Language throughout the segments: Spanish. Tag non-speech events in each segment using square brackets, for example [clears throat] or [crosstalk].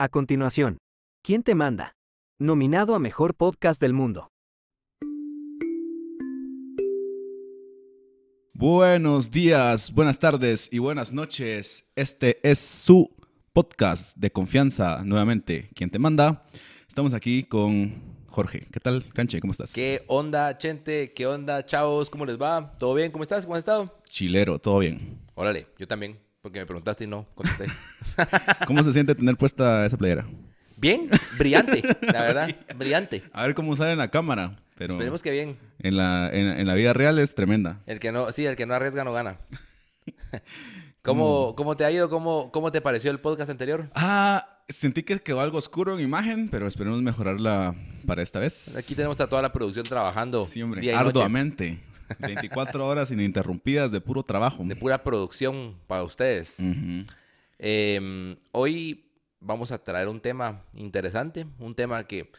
A continuación, ¿Quién te manda? Nominado a Mejor Podcast del Mundo. Buenos días, buenas tardes y buenas noches. Este es su podcast de confianza, nuevamente. ¿Quién te manda? Estamos aquí con Jorge. ¿Qué tal, Canche? ¿Cómo estás? ¿Qué onda, Chente? ¿Qué onda, chavos? ¿Cómo les va? ¿Todo bien? ¿Cómo estás? ¿Cómo has estado? Chilero, todo bien. Órale, yo también, porque me preguntaste y no contesté. [laughs] ¿Cómo se siente tener puesta esa playera? Bien, brillante, [laughs] la verdad, brillante. A ver cómo sale en la cámara, pero Esperemos que bien. en la, en, en la vida real es tremenda. El que no, sí, el que no arriesga no gana. [laughs] ¿Cómo, ¿Cómo te ha ido? ¿Cómo, ¿Cómo te pareció el podcast anterior? Ah, sentí que quedó algo oscuro en imagen, pero esperemos mejorarla para esta vez. Aquí tenemos a toda la producción trabajando Sí, hombre, día y noche, arduamente. 24 horas ininterrumpidas de puro trabajo. de pura producción para ustedes. Eh, hoy vamos a traer un tema interesante, un tema que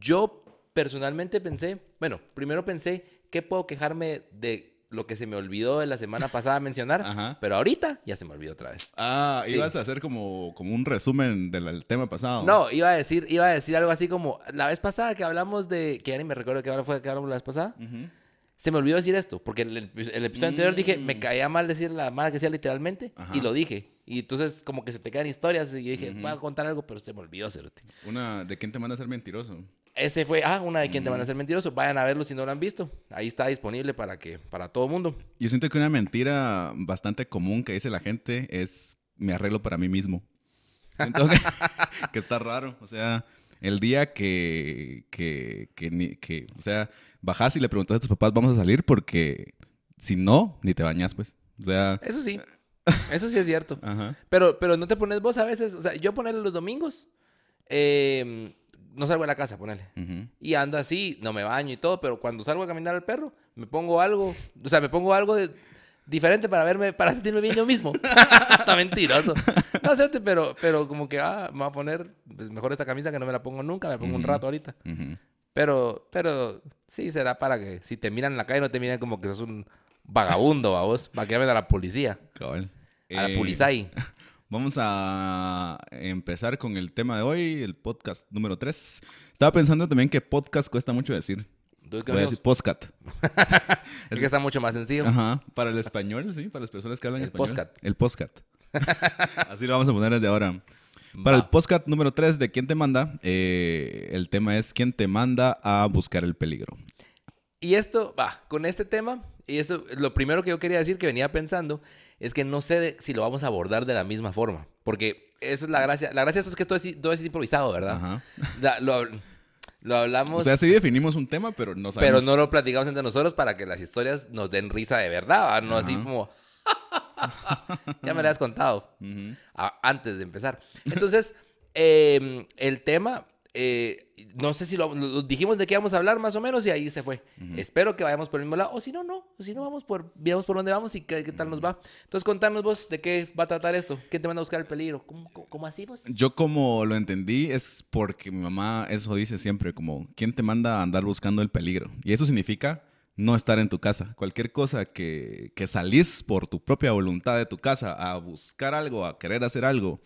yo personalmente pensé, bueno, primero pensé, ¿qué puedo quejarme de lo que se me olvidó de la semana pasada mencionar? Ajá. Pero ahorita ya se me olvidó otra vez. Ah, Sí. ibas a hacer como, como un resumen del del tema pasado. No, iba a decir, iba a decir algo así como, la vez pasada que hablamos de, que ya ni me recuerdo qué fue que hablamos la vez pasada, Ujú. Se me olvidó decir esto, porque el, el episodio anterior dije, me Mm. caía mal decir la mala que sea literalmente, Ajá. y lo dije. Y entonces como que se te quedan historias, y yo dije, voy a contar algo, pero se me olvidó hacerte. Una de quién te manda a ser mentiroso. Ese fue, ah, una de quien te van a hacer mentiroso. Vayan a verlo si no lo han visto. Ahí está disponible para que, para todo mundo. Yo siento que una mentira bastante común que dice la gente es me arreglo para mí mismo. Siento que, [laughs] que está raro. O sea, el día que, que, que, que, o sea, bajas y le preguntas a tus papás, vamos a salir porque si no, ni te bañas, pues. O sea, Eso sí. [laughs] Eso sí es cierto. ajá. Pero, pero no te pones vos a veces. O sea, yo ponerle los domingos. eh, no salgo de la casa, ponele. Y ando así, no me baño y todo, pero cuando salgo a caminar al perro, me pongo algo, o sea, me pongo algo de- diferente para verme, para sentirme bien yo mismo. [laughs] Está mentiroso. No sé, pero, pero como que, ah, me voy a poner, pues mejor esta camisa que no me la pongo nunca, me la pongo un rato ahorita. Ujú. Pero, pero sí será para que si te miran en la calle no te miren como que sos un vagabundo, a vos, para que llamen a la policía, Cabal. a la Eh, policía. [laughs] Vamos a empezar con el tema de hoy, el podcast número 3. Estaba pensando también que podcast cuesta mucho decir. Voy a decir postcat. [laughs] es que está mucho más sencillo. Ajá. Para el español, sí, para las personas que hablan El español. postcat. El postcat. [laughs] Así lo vamos a poner desde ahora. Para el Va. postcat número 3 de ¿Quién te manda? Eh, el tema es ¿Quién te manda a buscar el peligro? Y esto, va, con este tema, y eso, lo primero que yo quería decir que venía pensando, es que no sé de- si lo vamos a abordar de la misma forma. Porque eso es la gracia. La gracia de esto es que todo es, todo es improvisado, ¿verdad? Ajá. [laughs] La- lo, lo hablamos, O sea, sí definimos un tema, pero no pero sabemos. no lo platicamos entre nosotros para que las historias nos den risa de verdad, ¿va? No así Ajá. como... [laughs] [laughs] ya me lo has contado. Antes de empezar. Entonces, [laughs] eh, el tema, eh, no sé si lo, lo dijimos de qué vamos a hablar más o menos y ahí se fue. Espero que vayamos por el mismo lado, o si no, no. O si no, vamos por, veamos por dónde vamos y qué, qué tal nos va. Entonces, contanos vos de qué va a tratar esto. ¿Quién te manda a buscar el peligro? ¿Cómo, cómo, cómo así vos? Yo como lo entendí es porque mi mamá eso dice siempre, como ¿quién te manda a andar buscando el peligro? Y eso significa no estar en tu casa. Cualquier cosa que, salís por tu propia voluntad de tu casa a buscar algo, a querer hacer algo,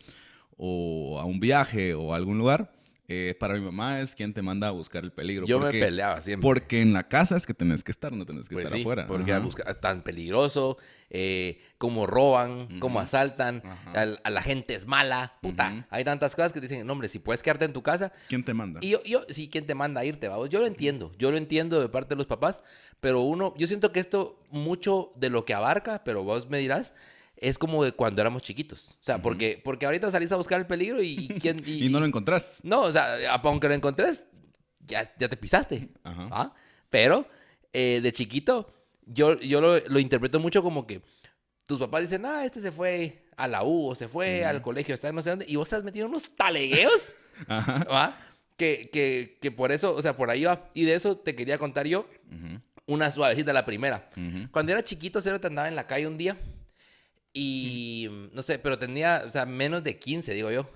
o a un viaje o a algún lugar, eh, para mi mamá es quien te manda a buscar el peligro. Yo porque, me peleaba siempre. Porque en la casa es que tenés que estar, no tenés que Pues estar sí, afuera. porque a buscar- tan peligroso, eh, cómo roban, cómo asaltan, a, la gente es mala, puta. Hay tantas cosas que te dicen, no, hombre, si puedes quedarte en tu casa, ¿Quién te manda? Y yo, yo, sí, ¿quién te manda a irte, vamos? Yo lo entiendo, yo lo entiendo de parte de los papás, pero uno, yo siento que esto, mucho de lo que abarca, pero vos me dirás, es como de cuando éramos chiquitos. O sea, porque, porque ahorita salís a buscar el peligro y, y quién... [laughs] Y, no lo encontrás. No, o sea, aunque lo encontres, ya, ya te pisaste. Ajá. ¿ah? Pero eh, de chiquito, yo, yo lo, lo interpreto mucho como que tus papás dicen, ah, este se fue a la U o se fue al colegio, está no sé dónde, y vos estás metido en unos talegueos. [laughs] Ajá. ¿va? Que, que, que por eso, o sea, por ahí va. Y de eso te quería contar yo una suavecita, la primera. Cuando era chiquito, Cero te andaba en la calle un día y, no sé, pero tenía, o sea, menos de 15, digo yo.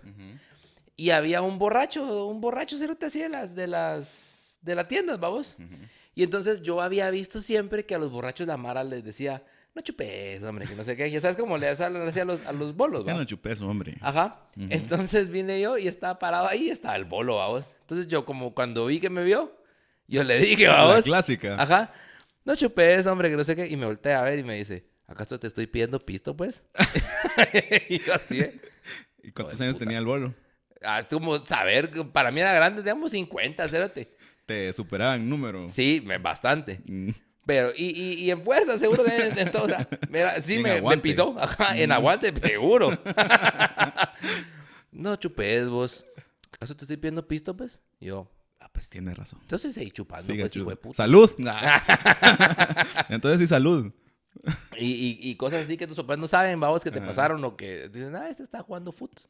Y había un borracho, un borracho Cero te hacía de las, de las, de las tiendas, vamos. Y entonces yo había visto siempre que a los borrachos la Mara les decía, no chupes, hombre, que no sé qué. Ya sabes cómo le hacen a los, a los bolos, Ya ¿va? no chupé eso, hombre. Ajá. Entonces vine yo y estaba parado ahí, estaba el bolo, vamos. Entonces yo como cuando vi que me vio, yo le dije, La vamos. clásica. Ajá. No chupes, hombre, que no sé qué. Y me volteé a ver y me dice, ¿acaso te estoy pidiendo pisto, pues? [laughs] y yo así, ¿eh? ¿Y cuántos años puta. tenía el bolo? Ah, es como saber, para mí era grande, digamos 50, cérate. Te superaba en número. Sí, bastante. Mm. Pero, y, y, y en fuerza, seguro que en, en todo. o sea, mira, sí En me, me pisó. Ajá, en aguante, seguro. [laughs] no chupes vos. ¿Acaso te estoy pidiendo pisto, pues? Yo, Ah, pues tienes razón. entonces seguí chupando, Siga pues, hijo de puta. ¡Salud! [laughs] Entonces sí, salud. Y, y, y cosas así que tus papás no saben, vamos, que te pasaron o que dicen, ah, este está jugando foot.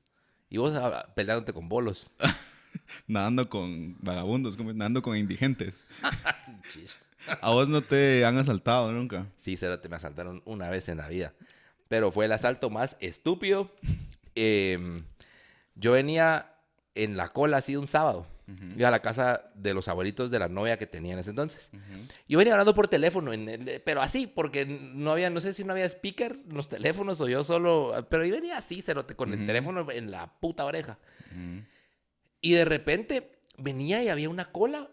Y vos ah, peleándote con bolos. [laughs] Nadando con vagabundos, como nadando con indigentes. [laughs] A vos no te han asaltado nunca. Sí, te me asaltaron una vez en la vida. Pero fue el asalto más estúpido. Em, yo venía en la cola así un sábado. Iba a la casa de los abuelitos de la novia que tenía en ese entonces. Yo venía hablando por teléfono, en el- pero así, porque no había, no sé si no había speaker los teléfonos o yo solo, pero yo venía así, cerote, con el Ujú. teléfono en la puta oreja. Y de repente venía y había una cola.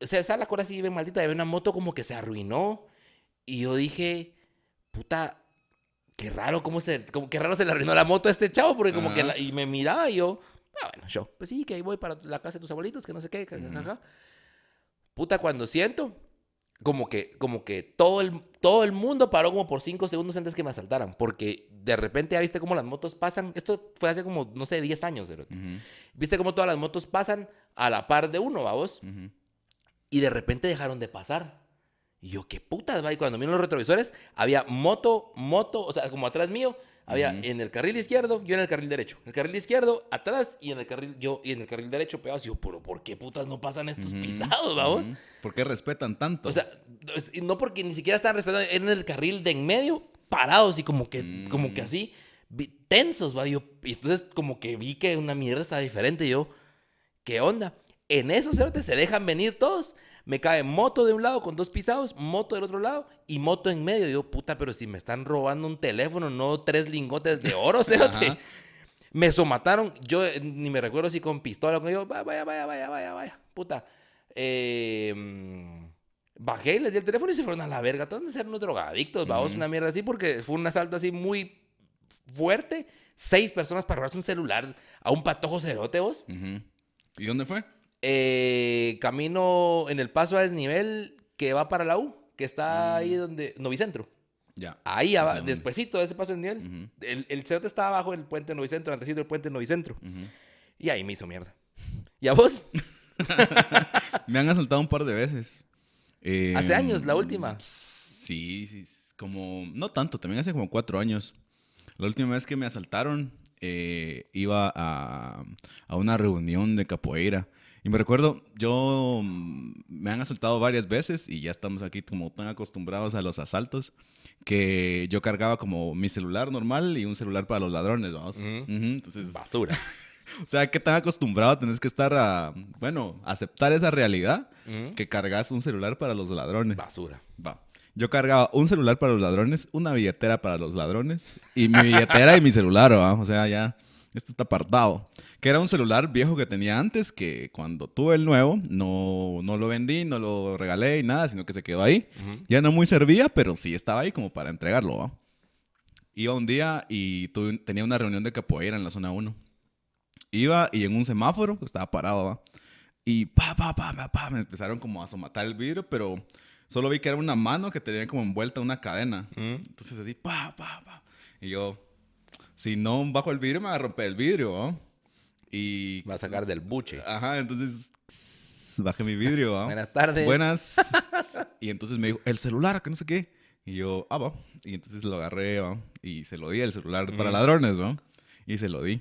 O sea, esa la cola así bien maldita. y Había una moto como que se arruinó. Y yo dije, puta, qué raro, cómo se, como, qué raro se le arruinó la moto a este chavo. Porque como que, la- y me miraba y yo, ah, bueno, yo, pues sí, que ahí voy para la casa de tus abuelitos, que no sé qué, ja, ja". Puta, cuando siento, como que, como que todo el, todo el mundo paró como por cinco segundos antes que me asaltaran. Porque de repente ya viste cómo las motos pasan. Esto fue hace como, no sé, 10 años. Ujú. Viste cómo todas las motos pasan a la par de uno, vamos. Y de repente dejaron de pasar. Y yo, qué putas, va. Y cuando miro los retrovisores, había moto, moto, o sea, como atrás mío, había en el carril izquierdo, yo en el carril derecho. En el carril izquierdo, atrás, y en el carril, yo, y en el carril derecho, pegados. Y yo, pero ¿por qué putas no pasan estos pisados, vamos? Ujú. ¿Por qué respetan tanto? O sea, no porque ni siquiera estaban respetando, eran en el carril de en medio, parados y como que, Mm. como que así, tensos, va. Y, yo, y entonces como que vi que una mierda estaba diferente. Y yo, ¿qué onda? En esos cerotes se dejan venir todos. Me cae moto de un lado con dos pisados, moto del otro lado y moto en medio. Yo, puta, pero si me están robando un teléfono, no tres lingotes de oro, [laughs] cerote. Ajá. Me somataron, yo eh, ni me recuerdo si con pistola o con yo, vaya, vaya, vaya, vaya, vaya, puta. Eh, bajé, les di el teléfono y se fueron a la verga. Todos de ser unos drogadictos, vamos, Ujú. una mierda así, porque fue un asalto así muy fuerte. Seis personas para robarse un celular a un patojo cerote, vos. Ujú. ¿Y dónde fue? Eh, camino en el paso a desnivel que va para la U, que está Mm. ahí donde, Novicentro. Ya. Ahí, dónde. despuésito de ese paso a desnivel. Ujú. El, el cerote estaba abajo del puente Novicentro, antecito del puente Novicentro. Ujú. Y ahí me hizo mierda. ¿Y a vos? [laughs] [laughs] Me han asaltado un par de veces. Eh, Hace años, la última. Sí, sí, como... No tanto, también hace como cuatro años. La última vez que me asaltaron, eh, iba a, a una reunión de capoeira. Y me recuerdo, yo mm, me han asaltado varias veces y ya estamos aquí como tan acostumbrados a los asaltos que yo cargaba como mi celular normal y un celular para los ladrones, vamos. Entonces, Basura. [laughs] o sea, ¿qué tan acostumbrado tenés que estar a, bueno, aceptar esa realidad que cargas un celular para los ladrones? Basura. Va. Yo cargaba un celular para los ladrones, una billetera para los ladrones y mi billetera y mi celular, ¿va? O sea, ya, esto está apartado. Que era un celular viejo que tenía antes, que cuando tuve el nuevo, no, no lo vendí, no lo regalé y nada, sino que se quedó ahí. Ujú. Ya no muy servía, pero sí estaba ahí como para entregarlo, ¿va? Iba un día y tuve- tenía una reunión de capoeira en la zona 1. Iba y en un semáforo, que estaba parado, ¿va? Y pa, pa, pa, pa, pa, me empezaron como a somatar el vidrio, pero solo vi que era una mano que tenía como envuelta una cadena. Ujú. Entonces así, pa, pa, pa. Y yo, si no bajo el vidrio, me va a romper el vidrio. Y... Va a sacar del buche. Ajá, entonces bajé mi vidrio. [laughs] Buenas tardes. Buenas. [laughs] y entonces me dijo, el celular, que no sé qué. Y yo, ah, va. Y entonces lo agarré. Y se lo di, el celular para ladrones, ¿va? Y se lo di.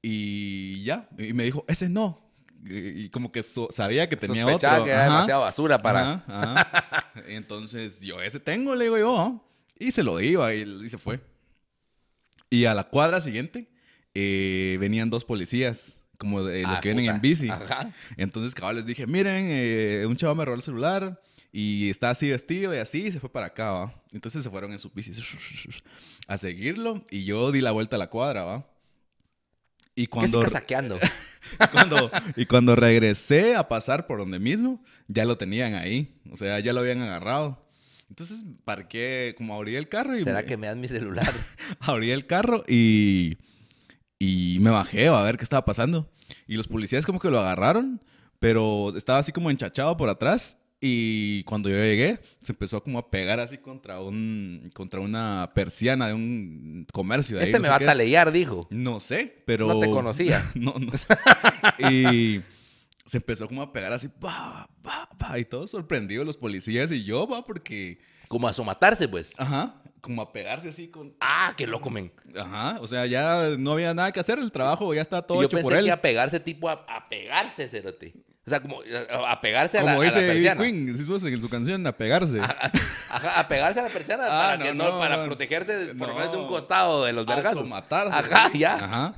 Y ya. Y me dijo, ese no. Y, y como que so- sabía que tenía Sospechaba otro. que era Ajá. demasiado basura para... Ajá, ajá. [laughs] Entonces, yo ese tengo, le digo yo. Y se lo di, y se fue. Y a la cuadra siguiente eh, venían dos policías, como de los Ah, que vienen puta. en bici. Ajá. Entonces, cabal, les dije, miren, eh, un chavo me robó el celular Y está así vestido y así, y se fue para acá, ¿va? Entonces se fueron en su bici a seguirlo y yo di la vuelta a la cuadra, ¿va? Y cuando, ¿Qué saqueando? [laughs] cuando, y cuando regresé a pasar por donde mismo, ya lo tenían ahí. O sea, ya lo habían agarrado. Entonces parqué, como abrí el carro y... ¿Será que me dan mi celular? [laughs] abrí el carro y, y me bajé a ver qué estaba pasando. Y los policías como que lo agarraron, pero estaba así como enchachado por atrás. Y cuando yo llegué, se empezó como a pegar así contra un contra una persiana de un comercio. De este me va a talear, dijo. No sé, pero... No te conocía. [laughs] no, no. [laughs] y se empezó como a pegar así, pa, pa, pa, y todos sorprendidos los policías y yo, va, porque... Como a somatarse, pues. Ajá, como a pegarse así con... Ah, qué loco, men. Ajá, o sea, ya no había nada que hacer, el trabajo ya estaba todo yo hecho pensé por él. que a pegarse tipo a, a pegarse, cerote. O sea, como a, a pegarse a la, Como a la dice persiana. Queen, ¿sí vos en su canción, a pegarse. A, a- a pegarse a la persiana [laughs] Ah, para, no, que no, no, para protegerse por lo No. menos de un costado de los A vergazos. somatarse. Ajá, ya. Ajá.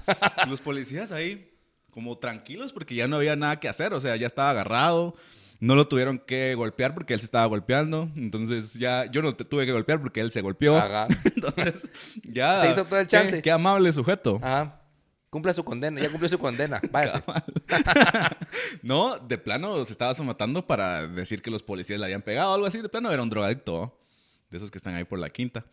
[laughs] Los policías ahí, como tranquilos, porque ya no había nada que hacer. O sea, ya estaba agarrado. No lo tuvieron que golpear porque él se estaba golpeando. Entonces, ya yo no te tuve que golpear porque él se golpeó. Ajá. [laughs] Entonces, ya. Se hizo todo el chance. Qué, amable sujeto. Ajá. Cumple su condena, ya cumplió su condena. [laughs] Váyase. [laughs] No, de plano se estaba somatando para decir que los policías le habían pegado o algo así. De plano era un drogadicto, ¿no? de esos que están ahí por la quinta.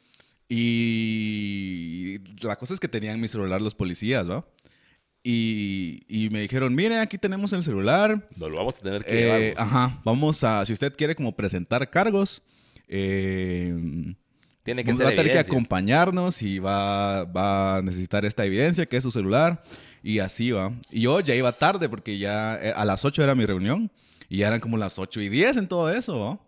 Y la cosa es que tenían mi celular los policías, ¿va? Y, y me dijeron, miren, aquí tenemos el celular. No lo vamos a tener que Eh, llevar. ajá, vamos a, si usted quiere como presentar cargos, eh, Tiene que va a tener que evidencia. acompañarnos y va, va a necesitar esta evidencia que es su celular y así va. Y yo ya iba tarde porque ya eh, a las 8 era mi reunión y ya eran como las 8 y 10 en todo eso, ¿va?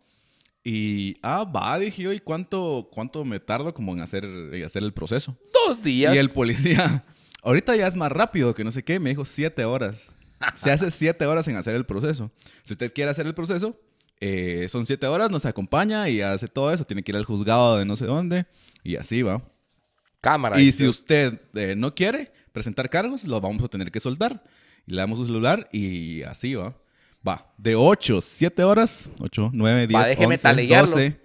Y, ah, va, dije yo, ¿y cuánto, cuánto me tardo como en hacer, en hacer el proceso? Dos días. Y el policía, ahorita ya es más rápido que no sé qué, me dijo 7 horas. Se hace 7 horas en hacer el proceso. Si usted quiere hacer el proceso, eh, son 7 horas, nos acompaña y hace todo eso. Tiene que ir al juzgado de no sé dónde y así va. Cámara. Y si usted eh, no quiere presentar cargos, lo vamos a tener que soltar. Y le damos su celular y así va. Va, de 8, 7 horas, 8, 9, 10, Va, déjeme 11, taleguearlo. 12,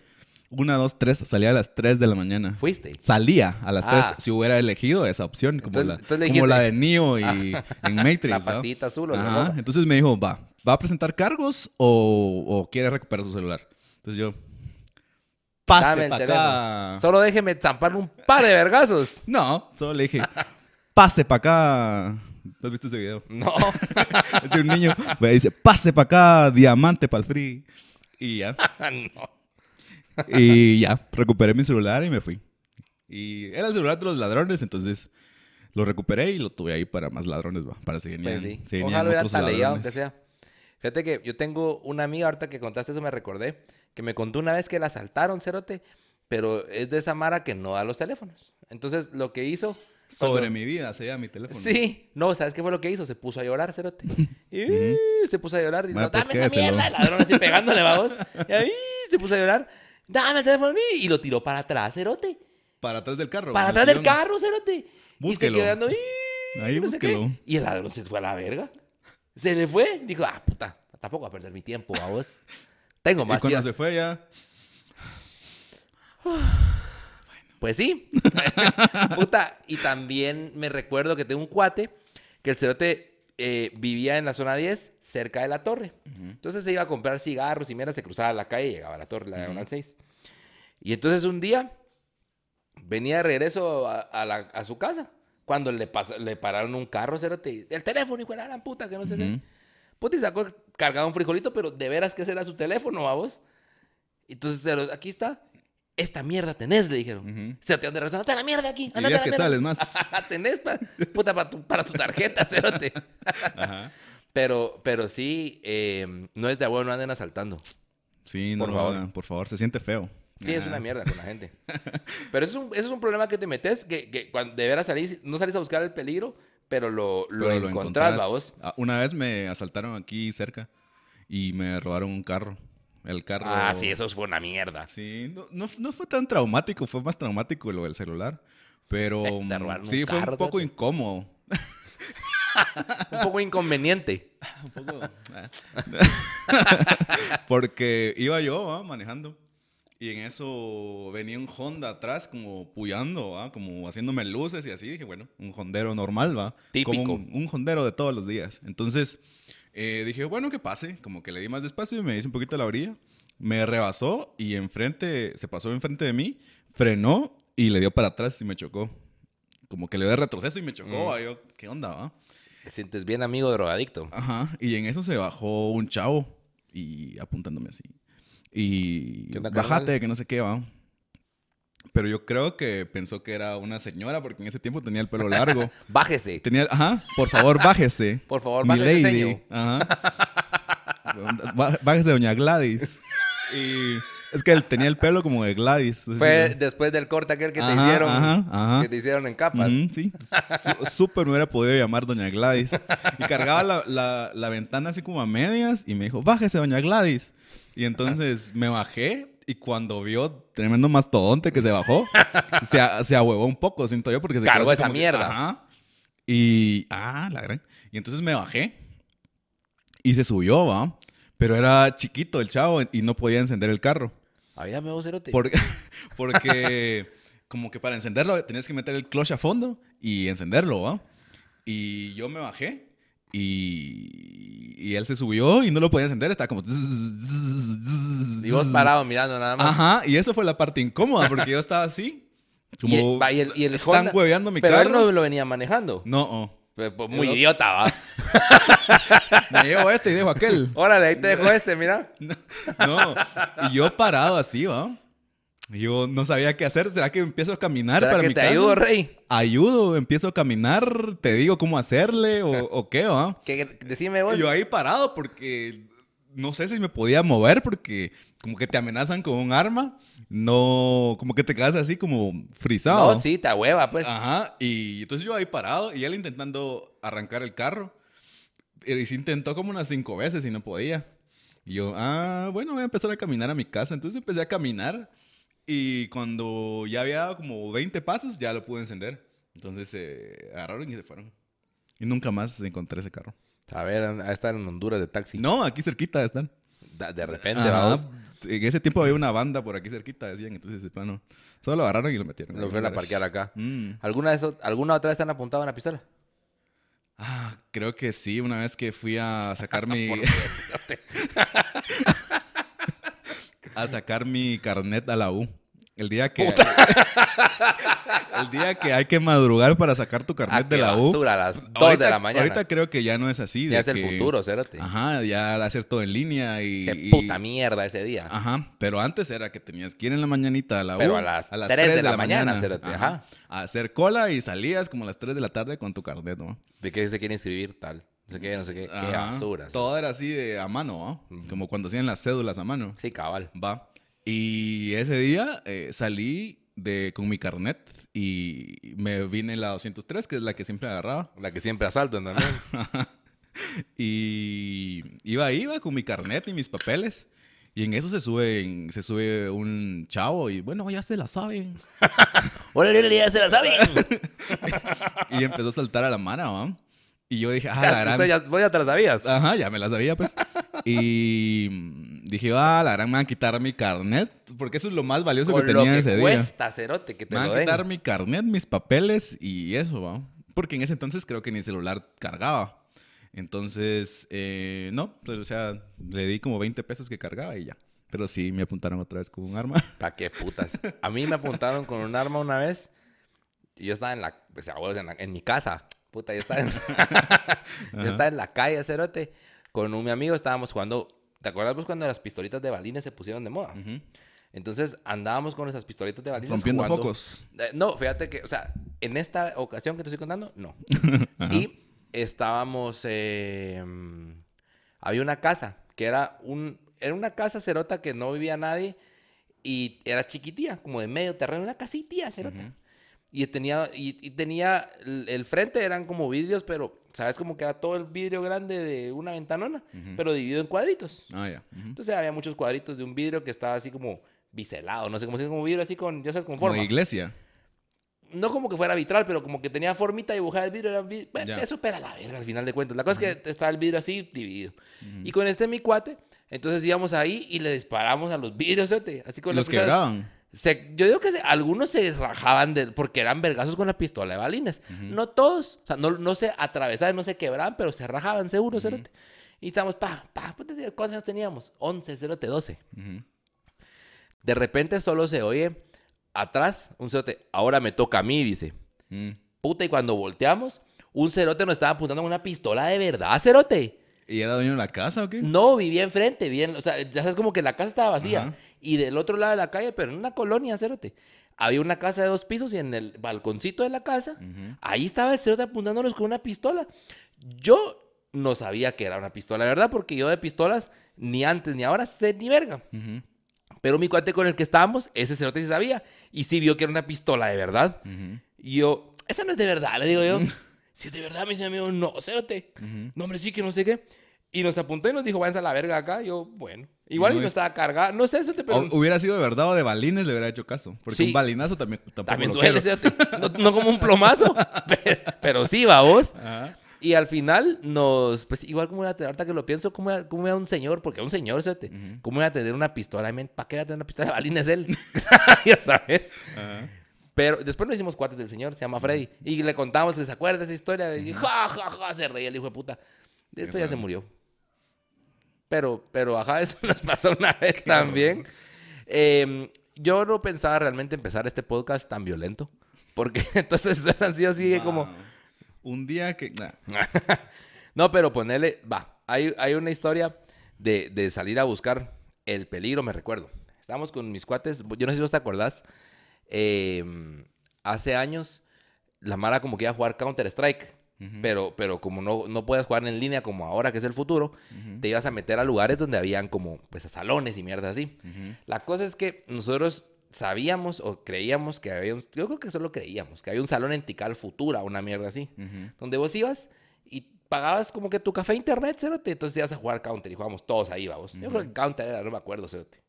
1, 2, 3, salía a las 3 de la mañana. Fuiste. Salía a las 3 Ah. si hubiera elegido esa opción, como, Entonces- la, entonces como la de Neo y en Matrix. [laughs] La ¿no? pastillita azul o Ajá. Entonces me dijo, va, ¿va a presentar cargos o, o quiere recuperar su celular? Entonces yo, pase para acá. Solo déjeme zampar un par de vergazos. [laughs] No, solo le dije, pase para acá. ¿No has visto ese video? No. [laughs] Es de un niño, me dice, pase para acá, diamante para el free. Y ya. no. Y ya, recuperé mi celular y me fui. Y era el celular de los ladrones, entonces lo recuperé y lo tuve ahí para más ladrones, va. Para venían, Pues sí. venían Ojalá hubiera taleado, aunque sea. Fíjate que yo tengo una amiga, ahorita que contaste eso me recordé, que me contó una vez que la asaltaron, Cerote, pero es de esa Mara que no da los teléfonos. Entonces, lo que hizo... Sobre cuando- mi vida, se llama mi teléfono. Sí, no, ¿sabes qué fue lo que hizo? Se puso a llorar, Cerote. [laughs] Y se puso a llorar y Bueno, no, pues dame esa mierda, ladrón así pegándole, vamos. Y ahí se puso a llorar, dame el teléfono y lo tiró para atrás, Cerote. Para atrás del carro. Para atrás del carro, Cerote. Búsquelo. Y se quedó dando, Ahí no búsquelo. Y el ladrón se fue a la verga. Se le fue. Dijo, ah, puta, tampoco va a perder mi tiempo, a vos. [laughs] Tengo Y más cuando chivas. se fue ya, [sighs] Pues sí. [laughs] puta, y también me recuerdo que tengo un cuate que el cerote eh, vivía en la zona 10, cerca de la torre. Entonces se iba a comprar cigarros y mierda, se cruzaba la calle y llegaba a la torre, la diagonal 6. Y entonces un día venía de regreso a, a la- a su casa. Cuando le, pasa- le pararon un carro, cerote, el teléfono, hijo de la gran puta, que no sé qué. Puta, y sacó cargado un frijolito, pero de veras que ese era su teléfono, vamos. Entonces, se lo- aquí está. Esta mierda tenés, le dijeron. Se te de razón. Está la mierda aquí. Andate a 10 la quetzales mierda. más. [laughs] tenés pa- puta, para tu, para tu tarjeta, cerote. [laughs] Ajá. Pero, pero sí, eh, no es de a bueno, no anden asaltando. Sí, no Por lo favor. por favor, se siente feo. Sí, es una mierda con la gente. [laughs] Pero eso es un, eso es un problema que te metes, que, que cuando de veras salís, no salís a buscar el peligro, pero lo, lo Pero encontrás, encontrás- vamos. Ah, Una vez me asaltaron aquí cerca y me robaron un carro. El carro. Ah, sí, eso fue una mierda. Sí, no, no, no fue tan traumático, fue más traumático lo del celular. Pero [laughs] Te robaron un sí, fue carro, un poco incómodo. [laughs] Un poco inconveniente. [laughs] Un poco. ah. Porque iba yo manejando. Y en eso venía un Honda atrás, como puyando, ¿va? como haciéndome luces y así. Dije, bueno, un hondero normal, va. Típico. Como un, un hondero de todos los días. Entonces eh, dije, bueno, que pase. Como que le di más despacio y me hice un poquito a la orilla. Me rebasó y enfrente, se pasó enfrente de mí, frenó y le dio para atrás y me chocó. Como que le dio de retroceso y me chocó. Mm. Yo, ¿qué onda, va? Te sientes bien amigo drogadicto. Ajá, y en eso se bajó un chavo y apuntándome así. Y ¿Qué onda, bájate, que no sé qué va. Pero yo creo que pensó que era una señora porque en ese tiempo tenía el pelo largo. [laughs] Bájese. tenía, ajá, por favor, bájese. [laughs] Por favor, Mi bájese, lady. señor. Ajá. Bá- Bájese, doña Gladys. Y es que él tenía el pelo como de Gladys. Fue después del corte aquel que te Ajá, hicieron. ajá, ajá. Que te hicieron en capas. Ujú, sí, súper me hubiera podido llamar Doña Gladys. Y cargaba la, la- la ventana así como a medias y me dijo, bájese, Doña Gladys. Y entonces me bajé y cuando vio tremendo mastodonte que se bajó, [laughs] se, se ahuevó un poco, siento yo, porque se Cargó esa que, mierda. ajá. Y, ah, la gran. Y entonces me bajé y se subió, va. Pero era chiquito el chavo y no podía encender el carro. Ayúdame vos, cerote. Porque, [laughs] [laughs] porque como que para encenderlo tenías que meter el clutch a fondo y encenderlo, ¿va? Y yo me bajé y, y él se subió y no lo podía encender, estaba como... [laughs] Y vos parado mirando nada más. Ajá, y eso fue la parte incómoda porque yo estaba así, [laughs] como... Y, el, y el están Honda- hueveando mi Pero él carro. no lo venía manejando. No, oh. Pues, pues, muy idiota, va. [laughs] me llevo este y dejo aquel. Órale, ahí te dejo este, mira. No, y yo parado así, ¿va? Y Yo no sabía qué hacer. ¿Será que empiezo a caminar ¿Será para que mi te casa? ayudo, Rey? ayudo, empiezo a caminar, te digo cómo hacerle o, [laughs] o qué, ¿va? Que, decime vos. Yo ahí parado porque no sé si me podía mover porque como que te amenazan con un arma, no, como que te quedas así como frisado. No, sí, te hueva, pues. Ajá, y entonces yo ahí parado y él intentando arrancar el carro. Y se intentó como unas cinco veces y no podía. Y yo, ah, bueno, voy a empezar a caminar a mi casa. Entonces empecé a caminar y cuando ya había dado como 20 pasos, ya lo pude encender. Entonces se agarraron y se fueron. Y nunca más encontré ese carro. A ver, a estar en Honduras de taxi. No, aquí cerquita están. De repente, Ajá, vamos. En ese tiempo había una banda por aquí cerquita, decían. Entonces, de plano, solo lo agarraron y lo metieron. Lo fueron a parquear acá. Mm. ¿Alguna, vez, ¿Alguna otra vez te han apuntado en la pistola? Ah, creo que sí, una vez que fui a sacar [laughs] mi... [laughs] a sacar mi carnet a la U. El día que... [laughs] el día que hay que madrugar para sacar tu carnet Ah, de la U. a las 2 Ahorita- de la mañana. Ahorita creo que ya no es así. de ya es el futuro, cérate. Ajá, ya hacer todo en línea y... Qué y- puta mierda ese día. Ajá, pero antes era que tenías que ir en la mañanita a la U. Pero a las 3 de la mañana, cerote, ajá. A hacer cola y salías como a las 3 de la tarde con tu carnet, ¿no? ¿De qué se quiere inscribir tal? No sé qué, no sé qué. Qué Ajá. basura. Todo era así de a mano, ¿no? Como cuando hacían las cédulas a mano. Sí, cabal. Va. Y ese día eh, salí de, con mi carnet y me vine en la 203, que es la que siempre agarraba. La que siempre asaltan también. [laughs] y iba, iba con mi carnet y mis papeles. Y en eso se sube, se sube un chavo y bueno, ya se la saben. [laughs] ¡Órale, ya se la saben! [laughs] Y empezó a saltar a la mano, ¿va? Y yo dije, ah, la gran... ya, vos ya te la sabías. Ajá, ya me la sabía, pues. Y dije, ah, la gran me van a quitar mi carnet, porque eso es lo más valioso Con que lo tenía que ese día. cuesta, cerote, que te Me van lo a den. quitar mi carnet, mis papeles y eso, ¿va? Porque en ese entonces creo que ni celular cargaba. Entonces, eh, no, pues, o sea, le di como 20 pesos que cargaba y ya. Pero sí, me apuntaron otra vez con un arma. [laughs] ¿Para qué putas? A mí me apuntaron con un arma una vez. Y yo estaba en la, o sea, abuelos, en, la- en mi casa. Puta, yo estaba en, [laughs] yo estaba en la calle, cerote. Con un mi amigo estábamos jugando. ¿Te acuerdas vos cuando las pistolitas de balines se pusieron de moda? Entonces andábamos con esas pistolitas de balines. Rompiendo jugando. focos. Eh, no, fíjate que, o sea, en esta ocasión que te estoy contando, no. [laughs] y estábamos. eh, había una casa que era un. Era una casa cerota que no vivía nadie y era chiquitía, como de medio terreno, una casitía cerota. Y tenía, y, y tenía el, el frente eran como vidrios, pero, ¿sabes? Como que era todo el vidrio grande de una ventanona, pero dividido en cuadritos. Ah, ya. Ujú. Entonces había muchos cuadritos de un vidrio que estaba así como biselado, no sé cómo se dice, como vidrio así con, ya sabes, con Como forma. iglesia. no como que fuera vitral, pero como que tenía formita dibujada el vidrio. Era bueno, Ya. Eso pera la verga al final de cuentas. La cosa es que estaba el vidrio así dividido. Y con este mi cuate, entonces íbamos ahí y le disparamos a los vidrios, ¿ote? así con Los las quebraban. Se- yo digo que se- algunos se rajaban de, porque eran vergazos con la pistola de balines. No todos, o sea, no, no se atravesaban, no se quebraban, pero se rajaban seguro, cerote. Y estábamos, pa, pa, ¿cuántos años teníamos? 11, cerote, 12. Ujú. De repente solo se oye atrás un cerote, ahora me toca a mí, dice. Mm. Puta, y cuando volteamos, un cerote nos estaba apuntando con una pistola de verdad, cerote. ¿Y era dueño de la casa o qué? No, vivía enfrente, bien, o sea, ya sabes como que la casa estaba vacía. Y del otro lado de la calle, pero en una colonia, cerote. Había una casa de dos pisos y en el balconcito de la casa, Ujú. ahí estaba el cerote apuntándonos con una pistola. Yo no sabía que era una pistola, verdad, porque yo de pistolas ni antes ni ahora sé ni verga. Ujú. Pero mi cuate con el que estábamos, ese cerote sí sabía. Y sí vio que era una pistola de verdad. Ujú. Y yo, esa no es de verdad, le digo yo. [laughs] si es de verdad, me dice mi amigo, no, cerote. No, hombre, sí, que no sé qué. Y nos apuntó y nos dijo, váyanse a la verga acá. Yo, bueno. Igual y No no es- estaba cargada. No sé, cerote, pero... O- hubiera sido de verdad o de balines, le hubiera hecho caso. Porque Sí. un balinazo también tampoco También duele. No, no como un plomazo, [laughs] pero, pero sí, va vos. Ajá. Y al final nos, pues igual como era, ahorita que lo pienso, como era, como era un señor, porque era un señor, cerote. Ujú. ¿Cómo iba a tener una pistola? ¿Para qué iba a tener una pistola de balines él? [laughs] ya sabes. Ajá. Pero después nos hicimos cuates del señor, se llama Freddy. Y le contamos se acuerda de esa historia. Y ja, ja, ja, se reía el hijo de puta. Después ya se murió. Pero, pero, ajá, [laughs] eso nos pasó una vez también. Eh, yo no pensaba realmente empezar este podcast tan violento. Porque [laughs] entonces han sido así como... Wow. Un día que... nah. [laughs] No, pero ponerle, va, hay, hay una historia de, de salir a buscar el peligro, me recuerdo. Estábamos con mis cuates, yo no sé si vos te acordás, eh, hace años la Mara como que iba a jugar Counter-Strike, pero, pero como no, no puedes jugar en línea como ahora que es el futuro, te ibas a meter a lugares donde habían como, pues, a salones y mierda así. La cosa es que nosotros sabíamos o creíamos que había un, yo creo que solo creíamos, que había un salón en Tikal Futura, una mierda así donde vos ibas y pagabas como que tu café internet, cerote, entonces te ibas a jugar Counter y jugábamos todos ahí, vamos. Yo creo que Counter era, no me acuerdo, cerote.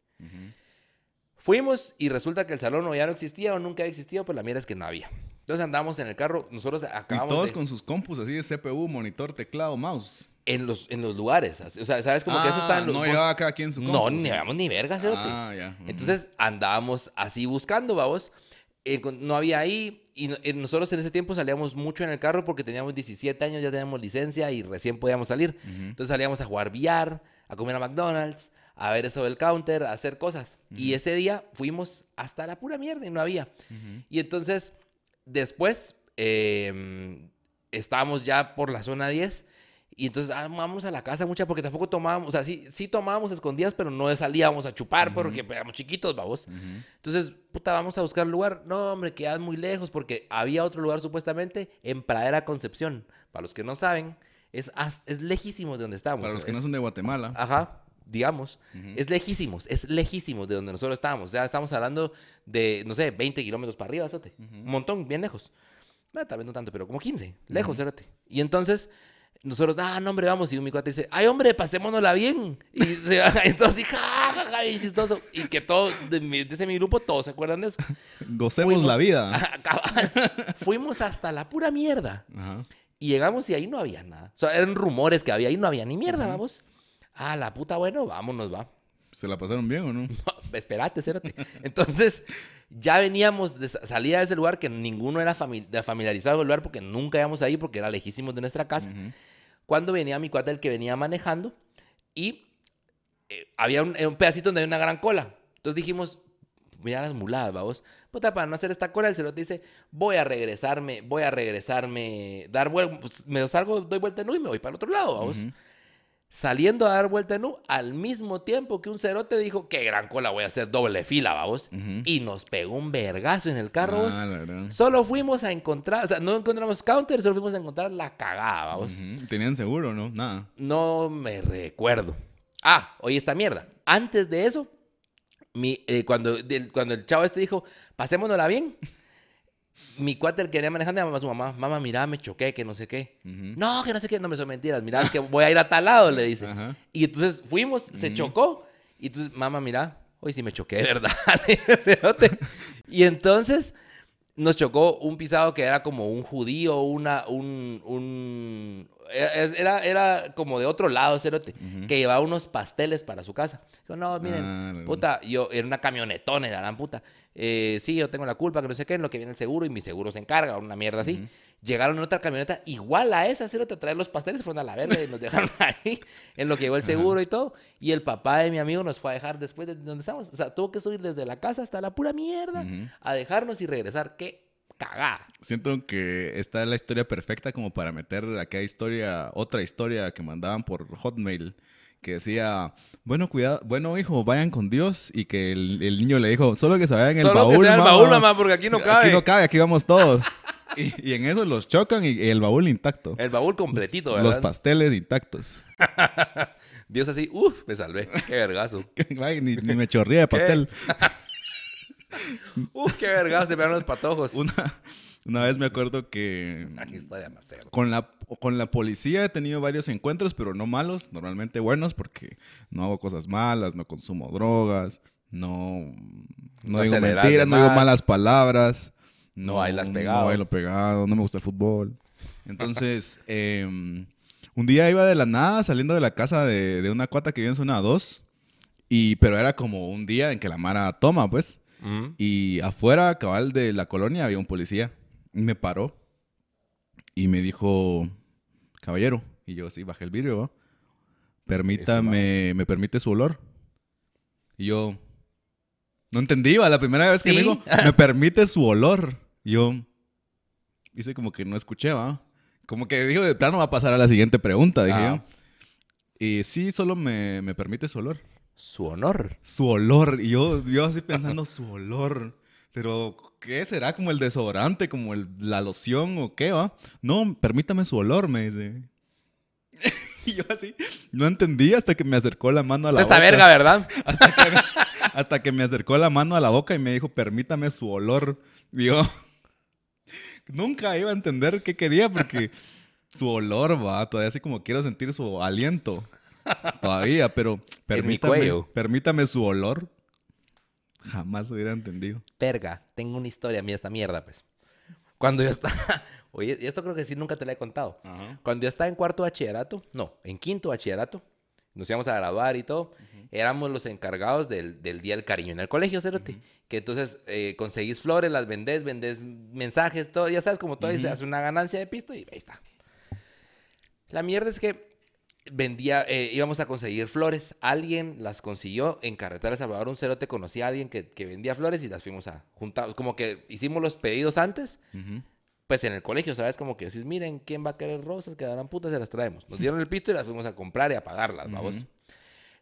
Fuimos y resulta que el salón o ya no existía o nunca había existido, pues la mierda es que no había. Entonces andamos en el carro, nosotros Y acabamos todos de- con sus compus así de CPU, monitor, teclado, mouse. en, los, en los lugares, o sea, ¿sabes? Como que eso Ah, está en los... No llevaba cada quien su compu. no, ni llevamos ni verga, cerote. Ah, ya. Ujú. Entonces andábamos así buscando, vamos. Eh, no había ahí. Y eh, nosotros en ese tiempo salíamos mucho en el carro porque teníamos 17 años, ya teníamos licencia y recién podíamos salir. Ujú. Entonces salíamos a jugar billar, a comer a McDonald's, a ver eso del counter, a hacer cosas. Y ese día fuimos hasta la pura mierda y no había. Y entonces, después, eh, estábamos ya por la zona 10. Y entonces ah, vamos a la casa mucha porque tampoco tomábamos, o sea, sí, sí tomábamos escondidas, pero no salíamos a chupar porque éramos chiquitos. Ujú. Entonces, puta, vamos a buscar lugar. No, hombre, quedas muy lejos porque había otro lugar supuestamente en Pradera Concepción. Para los que no saben, es, es lejísimos de donde estamos. Para los que Es- no son de Guatemala. Ajá, digamos. Ujú. Es lejísimos, es lejísimos de donde nosotros estábamos. O sea, estamos hablando de, no sé, 20 kilómetros para arriba, sote. Un montón, bien lejos. No, tal vez no tanto, pero como 15. Lejos, cerote. Y entonces, nosotros, ah, no, hombre, vamos. Y mi cuate dice, ay, hombre, pasémonosla bien. Y [laughs] se va, [laughs] entonces, ja, ja, ja, bien chistoso. Y que todos, de, mi- de ese mi grupo, todos se acuerdan de eso. [laughs] Gocemos Fuimos- la vida. Fuimos hasta la pura mierda. Ajá. Y llegamos y ahí no había nada. O sea, eran rumores que había, ahí no había ni mierda, vamos. Ah, la puta, bueno, vámonos, va. ¿Se la pasaron bien o no? [laughs] No, espérate, cérate. Entonces, ya veníamos de salida de ese lugar que ninguno era fami- familiarizado con el lugar porque nunca íbamos ahí porque era lejísimos de nuestra casa. Cuando venía mi cuate, el que venía manejando, y eh, había un, un pedacito donde había una gran cola. Entonces dijimos, mira las muladas, vamos. Puta, para no hacer esta cola, el cerote dice, voy a regresarme, voy a regresarme, dar vuelta, me salgo, doy vuelta en U y me voy para el otro lado, vamos. Saliendo a dar vuelta en U, al mismo tiempo que un cerote dijo, qué gran cola, voy a hacer doble fila, vamos. Y nos pegó un vergazo en el carro, vos. Ah, la verdad. Solo fuimos a encontrar, o sea, no encontramos counter, solo fuimos a encontrar la cagada, vamos. ¿Tenían seguro no? Nada. No me recuerdo. Ah, oye, esta mierda. Antes de eso, mi, eh, cuando, del- cuando el chavo este dijo, pasémonosla bien, mi cuate el que venía manejando llamaba a su mamá, mamá, mira, me choqué, que no sé qué. No, que no sé qué, no me son mentiras, mira, que voy a ir a tal lado, le dice. Y entonces fuimos, se chocó, y entonces, mamá, mira, hoy sí me choqué, verdad. [laughs] y entonces nos chocó un pisado que era como un judío, una, un, un era, era como de otro lado, cerote, que llevaba unos pasteles para su casa. Dijo, no, miren, Ah, puta, yo era una camionetona de la gran puta. Eh, sí, yo tengo la culpa, que no sé qué, en lo que viene el seguro y mi seguro se encarga, una mierda así. Llegaron en otra camioneta igual a esa, cerote, a traer los pasteles, fueron a la verga y nos dejaron [laughs] ahí, en lo que llegó el seguro y todo. Y el papá de mi amigo nos fue a dejar después de donde estábamos. O sea, tuvo que subir desde la casa hasta la pura mierda a dejarnos y regresar. Qué cagada. Siento que esta es la historia perfecta como para meter aquella historia, otra historia que mandaban por Hotmail, que decía, bueno, cuidado, bueno, hijo, vayan con Dios, y que el, el niño le dijo, solo que se vayan en el Solo que baúl, sea el baúl, mamá, porque aquí no cabe. Aquí no cabe, aquí vamos todos. y, y en eso los chocan y, y el baúl intacto. El baúl completito, ¿verdad? Los pasteles intactos. [laughs] Dios así, uff, me salvé. Qué vergazo. [laughs] Ni, ni me chorría de pastel. [laughs] Uf, qué vergazo, se pegaron los patojos. Una, una vez me acuerdo que Ah, qué historia más cerda. con la, con la policía he tenido varios encuentros, pero no malos, normalmente buenos, porque no hago cosas malas, no consumo drogas, no, no No digo mentiras, no digo malas palabras. No bailas pegado. No bailo pegado, no me gusta el fútbol. Entonces, [laughs] em, un día iba de la nada saliendo de la casa de, de una cuata que vive en zona 2, y, pero era como un día en que la Mara toma, pues. Mm. Y afuera, cabal de la colonia, había un policía. Me paró. Y me dijo, caballero. Y yo sí, bajé el vidrio. Permítame, ¿me permite su olor? Y yo, no entendí, ¿va? la primera vez que me dijo, [laughs] ¿me permite su olor? Y yo, hice como que no escuché, ¿va? Como que dijo, de plano va a pasar a la siguiente pregunta, dije Ah. yo. Y sí, solo me, me permite su olor Su honor. su olor. Y yo, yo así pensando [laughs] su olor. Pero, ¿qué será? ¿Como el desodorante? ¿Como el- la loción o qué va? No, permítame su olor, me dice. [laughs] y yo así, no entendí hasta que me acercó la mano a la Esta boca. verga, ¿verdad? Hasta que, hasta que me acercó la mano a la boca y me dijo, permítame su olor. Y yo [laughs] nunca iba a entender qué quería porque su olor va, todavía así como quiero sentir su aliento. Todavía, pero permítame, permítame su olor. Jamás hubiera entendido. Verga, tengo una historia mía esta mierda, pues. Cuando yo estaba... [laughs] Oye, y esto creo que sí nunca te la he contado. Cuando yo estaba en cuarto bachillerato, no, en quinto bachillerato, nos íbamos a graduar y todo, éramos los encargados del, del Día del Cariño en el colegio, Cerote. Que entonces eh, conseguís flores, las vendés, vendés mensajes, todo, ya sabes, como todo, y se hace una ganancia de pisto y ahí está. La mierda es que vendía, eh, íbamos a conseguir flores. Alguien las consiguió en Carretera de Salvador. Un cerote conocía a alguien que, que vendía flores y las fuimos a juntar. Como que hicimos los pedidos antes, pues en el colegio, ¿sabes? Como que decís, miren, ¿quién va a querer rosas? Quedarán putas, se las traemos. Nos dieron el pisto y las fuimos a comprar y a pagarlas, vamos.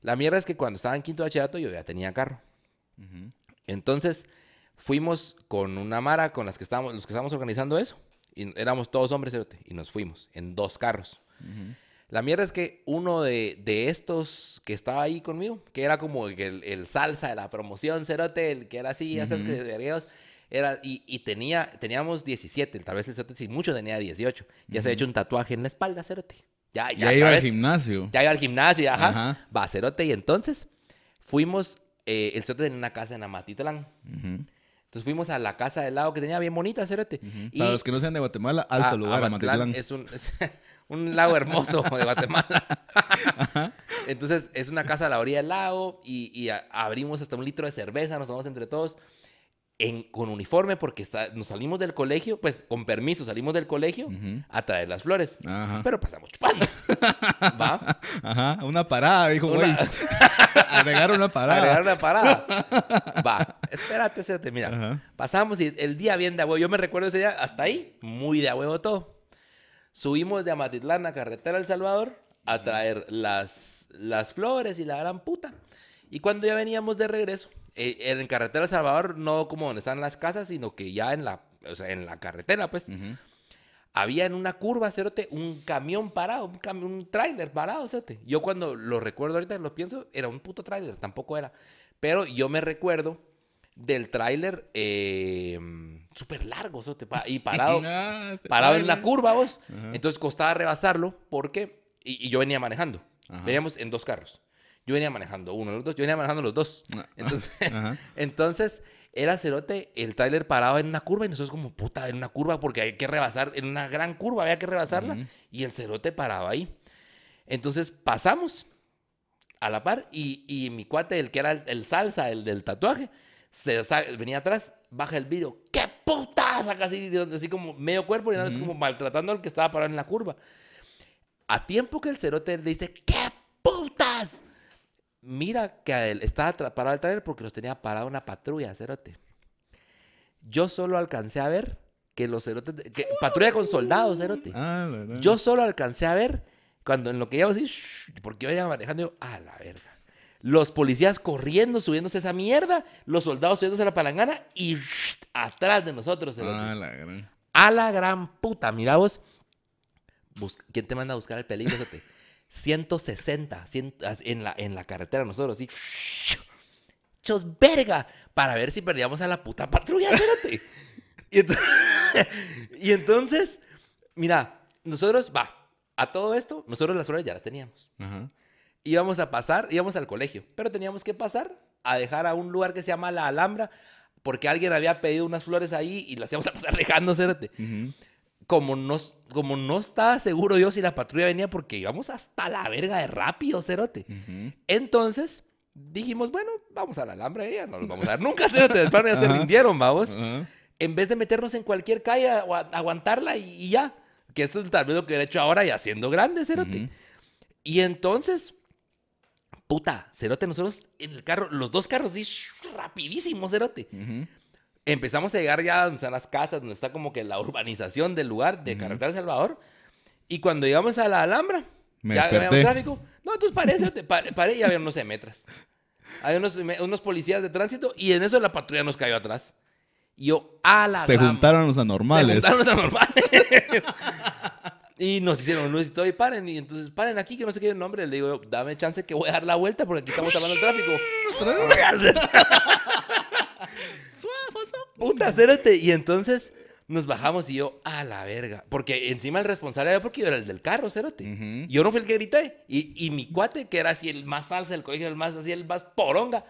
La mierda es que cuando estaba en quinto de bachillerato yo ya tenía carro. Entonces fuimos con una mara con las que estábamos, los que estábamos organizando eso. Y éramos todos hombres, cerote, y nos fuimos en dos carros. La mierda es que uno de, de estos que estaba ahí conmigo, que era como el, el- salsa de la promoción, cerote, el que era así, ya sabes que de vergueos, era, y, y tenía, teníamos 17, tal vez el cerote si mucho tenía 18. Ya se había hecho un tatuaje en la espalda, cerote. Ya, ya, Ya, iba al gimnasio. ya iba al gimnasio, ajá. Ajá. Va, cerote, y entonces fuimos, eh, el cerote tenía una casa en Amatitlán. Ujú. Entonces fuimos a la casa del lado que tenía bien bonita, cerote. Y Para los que no sean de Guatemala, alto a- lugar, Amatlán Amatitlán. es un, [laughs] es un lago hermoso de Guatemala. [laughs] Entonces es una casa a la orilla del lago y, y a- abrimos hasta un litro de cerveza, nos tomamos entre todos. En, con uniforme porque está- nos salimos del colegio, pues con permiso salimos del colegio a traer las flores. Ajá. Pero pasamos chupando. [laughs] ¿Va? Ajá, una parada, dijo Una- Weiss. [laughs] Agregar una parada. Agregar una parada. Va, espérate, espérate, mira. Ajá. Pasamos y el día bien de a huevo. Yo me recuerdo ese día hasta ahí, muy de a huevo todo. Subimos de Amatitlán a Carretera El Salvador a traer las, las flores y la gran puta. Y cuando ya veníamos de regreso, eh, en Carretera El Salvador, no como donde están las casas, sino que ya en la, o sea, en la carretera, pues, Ujú. había en una curva, cerote, un camión parado, un, cami- un tráiler parado, cerote. Yo cuando lo recuerdo ahorita, lo pienso, era un puto tráiler, tampoco era. Pero yo me recuerdo del tráiler eh, súper largo, pa- y parado, [laughs] Ah, este parado en la curva, vos. Ajá. Entonces costaba rebasarlo porque, y, y yo venía manejando. Ajá. Veníamos en dos carros. Yo venía manejando uno, los dos, yo venía manejando los dos. Ah, Entonces, [laughs] Ajá. [laughs] entonces era cerote el tráiler parado en una curva y nosotros como puta en una curva porque hay que rebasar, en una gran curva había que rebasarla y el cerote parado ahí. Entonces pasamos a la par y, y mi cuate, el que era el, el salsa, el del tatuaje, se venía atrás, baja el vidrio, ¡qué puta! Saca así, así como medio cuerpo y nada, es como maltratando al que estaba parado en la curva. A tiempo que el cerote le dice, ¡qué putas! Mira que a él estaba parado el trailer porque los tenía parado una patrulla, cerote. Yo solo alcancé a ver que los cerotes, que, patrulla con soldados, cerote. Ah. Yo solo alcancé a ver cuando en lo que íbamos así, shh, porque yo iba manejando, yo, a la verga. Los policías corriendo, subiéndose esa mierda, los soldados subiéndose a la palangana y shh, atrás de nosotros. Ah, la gran. A la gran puta, mira vos. Bus- ¿Quién te manda a buscar el peligro? cerote? 160 cien- en, la, en la carretera nosotros, así. Chos verga, para ver si perdíamos a la puta patrulla, espérate. Y, ento- [laughs] y entonces, mira, nosotros, va, a todo esto, nosotros las flores ya las teníamos. Ajá. Íbamos a pasar, íbamos al colegio, pero teníamos que pasar a dejar a un lugar que se llama La Alhambra, porque alguien había pedido unas flores ahí y las íbamos a pasar [laughs] dejando, cérate Ujú. como no, como no estaba seguro yo si la patrulla venía porque íbamos hasta la verga de rápido, cerote. Ujú. Entonces dijimos, bueno, vamos a la Alhambra, ya no nos vamos a dar nunca, cerote. De plano ya se Ajá. rindieron, vamos. En vez de meternos en cualquier calle, a- a- aguantarla y, y ya. Que eso es tal vez lo que hubiera hecho ahora y haciendo grande, cerote. Y entonces, puta, cerote, nosotros en el carro, los dos carros, sí, rapidísimo, cerote Ujú. empezamos a llegar ya están las casas, donde está como que la urbanización del lugar de Carretera El Salvador. Y cuando llegamos a la Alhambra, Me ya había tráfico. No, entonces paré, te paré, paré y había unos metras. Hay unos, unos policías de tránsito y en eso la patrulla nos cayó atrás. Y yo, a la Se juntaron los Se anormales. juntaron los anormales. [laughs] y nos hicieron luz y todo, y paren. Y entonces, paren aquí, que no sé qué nombre. Le digo, dame chance que voy a dar la vuelta porque aquí estamos hablando del tráfico. [laughs] Puta, cérate. Y entonces nos bajamos y yo, a la verga. Porque encima el responsable era porque yo era el del carro, cérate. Ujú. Yo no fui el que grité. Y, y mi cuate, que era así el más salsa del colegio, el más así, el más poronga,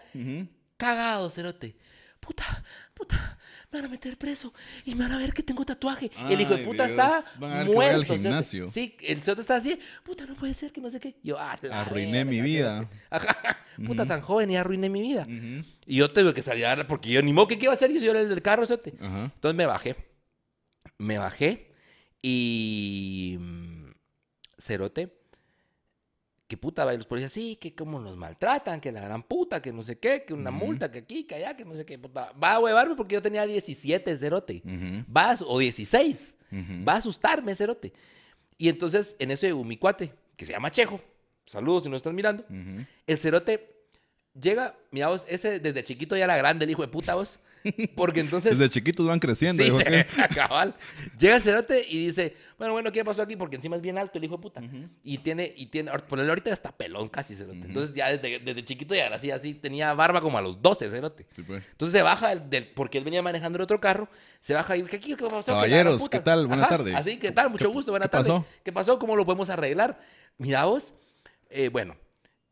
cagado, cerote. Puta, puta, me van a meter preso y me van a ver que tengo tatuaje. el hijo de puta Dios. está al muerto. cerote. gimnasio. Sí, el cerote está así, puta, no puede ser que no sé qué. Yo, ah, la Arruiné mi vida. [laughs] Ajá, puta, tan joven y arruiné mi vida. Y yo tuve que salir a porque yo ni modo que qué iba a hacer, yo era el del carro, cerote. Ajá. Entonces me bajé. Me bajé y. mm, Cerote. Que puta, va, y los policías, sí, que cómo nos maltratan, que la gran puta, que no sé qué, que una multa, que aquí, que allá, que no sé qué, puta. Va a huevarme porque yo tenía 17, Cerote. Ujú. Va a, o 16. Ujú. Va a asustarme, Cerote. Y entonces, en eso llegó mi cuate, que se llama Chejo. Saludos si no estás mirando. El Cerote llega, mira vos, ese desde chiquito ya era grande, el hijo de puta vos. Porque entonces. Desde chiquitos van creciendo. Sí, que- [laughs] cabal. Llega el cerote y dice, bueno, bueno, ¿qué pasó aquí? Porque encima es bien alto el hijo de puta. Y tiene, y tiene, por él ahorita está pelón casi cerote. Entonces ya desde, desde chiquito ya era así, así, tenía barba como a los 12 cerote. Sí, pues. Entonces se baja, del, del- porque él venía manejando el otro carro, se baja y, ¿qué, qué pasó? Caballeros. ¿qué tal? Buena Ajá, tarde. Así, ¿qué tal? Mucho gusto, buena qué tarde. pasó? ¿Qué pasó? ¿Cómo lo podemos arreglar? Mira vos, eh, bueno,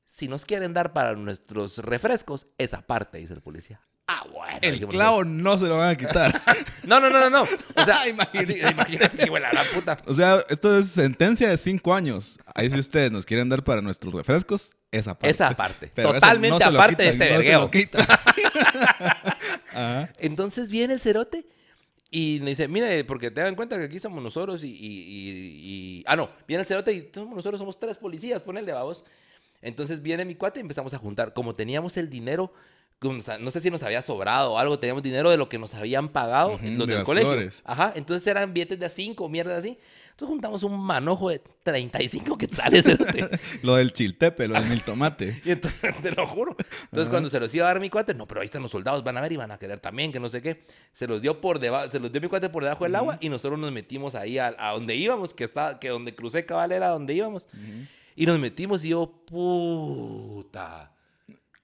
si nos quieren dar para nuestros refrescos, esa parte, dice el policía. Ah, bueno. El clavo no se lo van a quitar. [laughs] no, no, no, no, no. O sea, [laughs] Imagínate. así, imagínate que huele a la puta. o sea, esto es sentencia de cinco años. Ahí si ustedes nos quieren dar para nuestros refrescos, esa parte. Esa parte. Pero Totalmente no aparte de este no vergueo. [laughs] Ajá. Entonces viene el cerote y le dice, mire, porque te dan cuenta que aquí somos nosotros y, y- y- y- Ah, no, viene el cerote y somos nosotros, somos tres policías, ponele, vamos. Entonces viene mi cuate y empezamos a juntar. Como teníamos el dinero, no sé si nos había sobrado o algo, teníamos dinero de lo que nos habían pagado Ujú, los de del colegio. flores. Ajá, entonces eran billetes de a 5, mierda así. Entonces juntamos un manojo de 35 quetzales. cerote. [laughs] Lo del chiltepe, lo del mil tomate. [laughs] Y entonces, te lo juro. Entonces, cuando se los iba a dar mi cuate, no, pero ahí están los soldados, van a ver y van a querer también, que no sé qué. Se los dio por debajo, se los dio mi cuate por debajo del agua y nosotros nos metimos ahí a, a donde íbamos, que está, que donde crucé cabal era donde íbamos. Y nos metimos y yo, puta,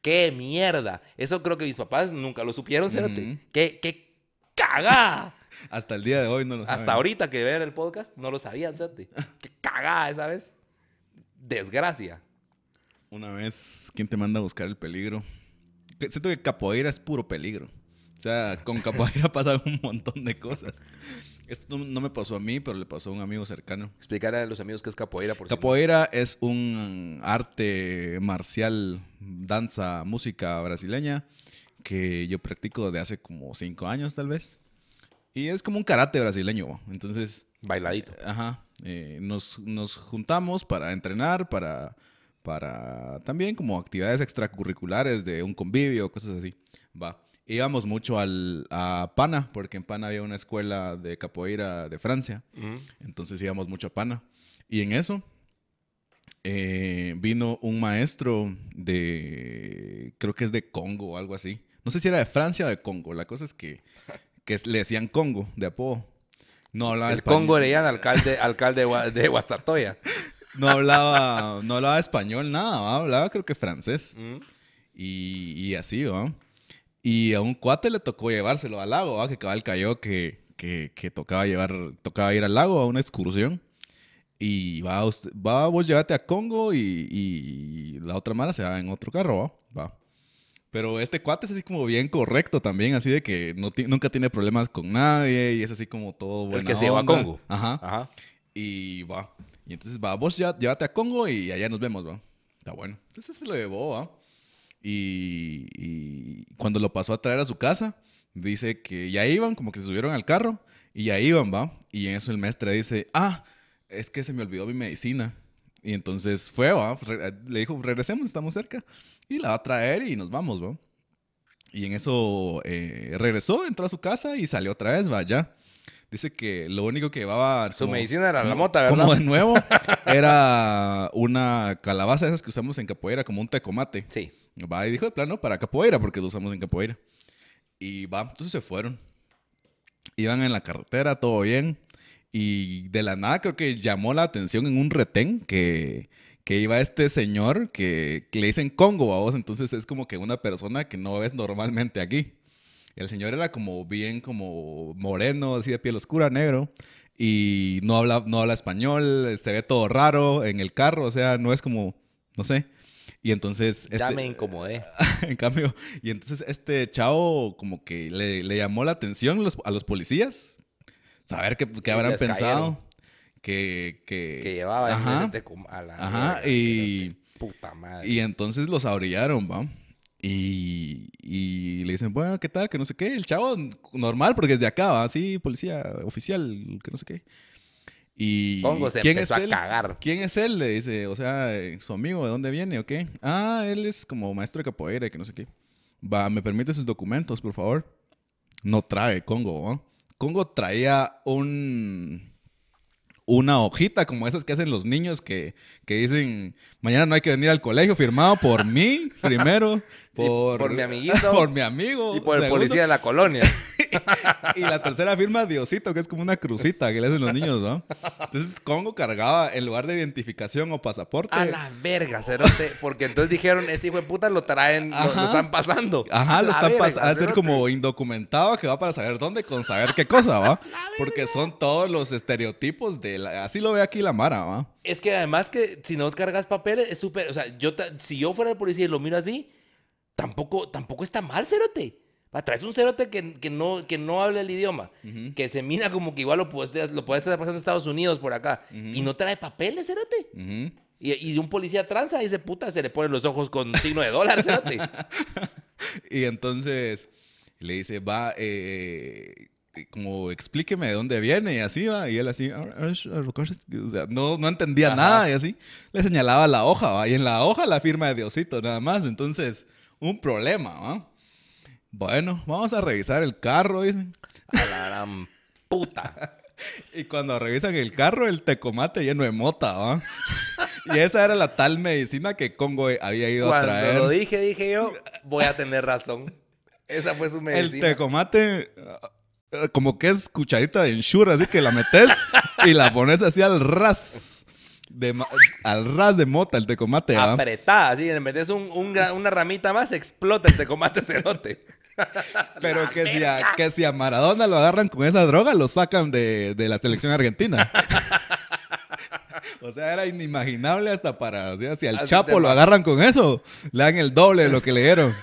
qué mierda. Eso creo que mis papás nunca lo supieron. Ujú. Qué, qué cagada. [laughs] Hasta el día de hoy no lo saben. Hasta ahorita que ver el podcast, no lo sabían, cerote. [laughs] Qué cagada esa vez. Desgracia. Una vez, ¿quién te manda a buscar el peligro? Siento que capoeira es puro peligro. O sea, con capoeira [laughs] pasan un montón de cosas. Esto no, no me pasó a mí, pero le pasó a un amigo cercano. Explicar a los amigos qué es capoeira, por si no. Capoeira es un arte marcial, danza, música brasileña que yo practico desde hace como cinco años tal vez. Y es como un karate brasileño. Entonces, Bailadito. ajá, eh, nos, nos juntamos para entrenar, para, para también como actividades extracurriculares de un convivio, cosas así. Va. Íbamos mucho al, a Pana, porque en Pana había una escuela de capoeira de Francia. Entonces íbamos mucho a Pana. Y en eso eh, vino un maestro de, creo que es de Congo o algo así. No sé si era de Francia o de Congo. La cosa es que, [laughs] que le decían Congo de apodo. No hablaba El español. Congo Orellana, alcalde, alcalde de Gua- de Guastatoya. [laughs] No hablaba, no hablaba español, nada. ¿va? Hablaba creo que francés. Y, y así, ¿va? Y a un cuate le tocó llevárselo al lago, ¿va? Que cabal cayó que, que, que tocaba llevar, tocaba ir al lago a una excursión. Y va, usted- va vos llévate a Congo y, y la otra mara se va en otro carro, ¿va? Va. Pero este cuate es así como bien correcto también, así de que no nunca tiene problemas con nadie y es así como todo bueno. que se llevó a Congo. Ajá. Ajá. Y va. Y entonces va, vos ya, llévate a Congo y allá nos vemos, va. Está bueno. Entonces se lo llevó, va. Y, cuando lo pasó a traer a su casa, dice que ya iban, como que se subieron al carro y ya iban, va. Y en eso el maestre dice, ah, es que se me olvidó mi medicina. Y entonces fue, va. Le dijo, regresemos, estamos cerca. Y la va a traer y nos vamos, va. Y en eso eh, regresó, entró a su casa y salió otra vez, va, ya. Dice que lo único que llevaba... Su como- medicina era la mota, ¿verdad? Como de nuevo, [laughs] era una calabaza de esas que usamos en capoeira, como un tecomate. Sí. Va, y dijo de plano para capoeira, porque lo usamos en capoeira. Y va, entonces se fueron. Iban en la carretera, todo bien. Y de la nada creo que llamó la atención en un retén que, que iba este señor que, que le dicen Congo a vos. Entonces es como que una persona que no ves normalmente aquí. El señor era como bien como moreno, así de piel oscura, negro. Y no habla, no habla español, se ve todo raro en el carro, o sea, no es como, no sé. Y entonces... Ya este- me incomodé. [laughs] en cambio, y entonces este chavo como que le, le llamó la atención los- a los policías. Saber qué, habrán pensado. Que, que, Que llevaba Ajá. a la Ajá, y- Puta madre. Y entonces los abrillaron, ¿va? Y, y le dicen, bueno, ¿qué tal? Que no sé qué. El chavo normal, porque es de acá, ¿va? Sí, policía oficial, que no sé qué. Y Congo se ¿quién empezó es a él? cagar. ¿Quién es él? Le dice, o sea, eh, su amigo, ¿de dónde viene o qué? Ah, él es como maestro de capoeira, que no sé qué. Va, ¿me permite sus documentos, por favor? No trae Congo, ¿va? Congo traía un una hojita como esas que hacen los niños que, que dicen mañana no hay que venir al colegio firmado por mí [laughs] primero por, por mi [laughs] amiguito. por mi amigo Y por el segundo, policía de la colonia. [laughs] y la tercera firma Diosito que es como una crucita que le hacen los niños ¿no? entonces Congo cargaba en lugar de identificación o pasaporte A la verga, cerote. Porque entonces dijeron, este hijo de puta lo traen, lo, están pasando. Ajá, lo están pasando a ser como indocumentado que va para saber dónde con saber qué cosa, ¿va? [laughs] Porque son todos los estereotipos de la... Así lo ve aquí la Mara, ¿va? Es que además que si no cargas papeles es súper... O sea, yo si yo fuera el policía y lo miro así, tampoco, tampoco está mal, cerote. Traes un cerote que, que, no, que no habla el idioma, que se mira como que igual lo puedes, lo puedes estar pasando en Estados Unidos por acá, y no trae papeles, cerote. Ujú. Y, y un policía tranza dice, puta, se le ponen los ojos con signo de dólar, cerote. [laughs] Y entonces le dice, va, eh, como explíqueme de dónde viene y así va. Y él así, "Ah, o sea, no, no entendía Ajá. nada y así. Le señalaba la hoja, va. Y en la hoja la firma de Diosito nada más. Entonces, un problema, va. Bueno, vamos a revisar el carro, dicen. A la gran puta. [laughs] Y cuando revisan el carro, el tecomate lleno de mota, ¿va? Y esa era la tal medicina que Congo había ido a Cuando traer. lo dije, dije yo, voy a tener razón. Esa fue su El medicina. tecomate, eh, como que es cucharita de ensure, así que la metes y la pones así al ras. De, al ras de mota, el tecomate, ¿va? apretada, así, le metes un, un una ramita más, explota el tecomate cerote. [laughs] Pero que si, a, que si a Maradona lo agarran con esa droga, lo sacan de, de la selección argentina. [laughs] O sea, era inimaginable hasta para... O sea, si al Así Chapo lo agarran con eso, le dan el doble de lo que le dieron.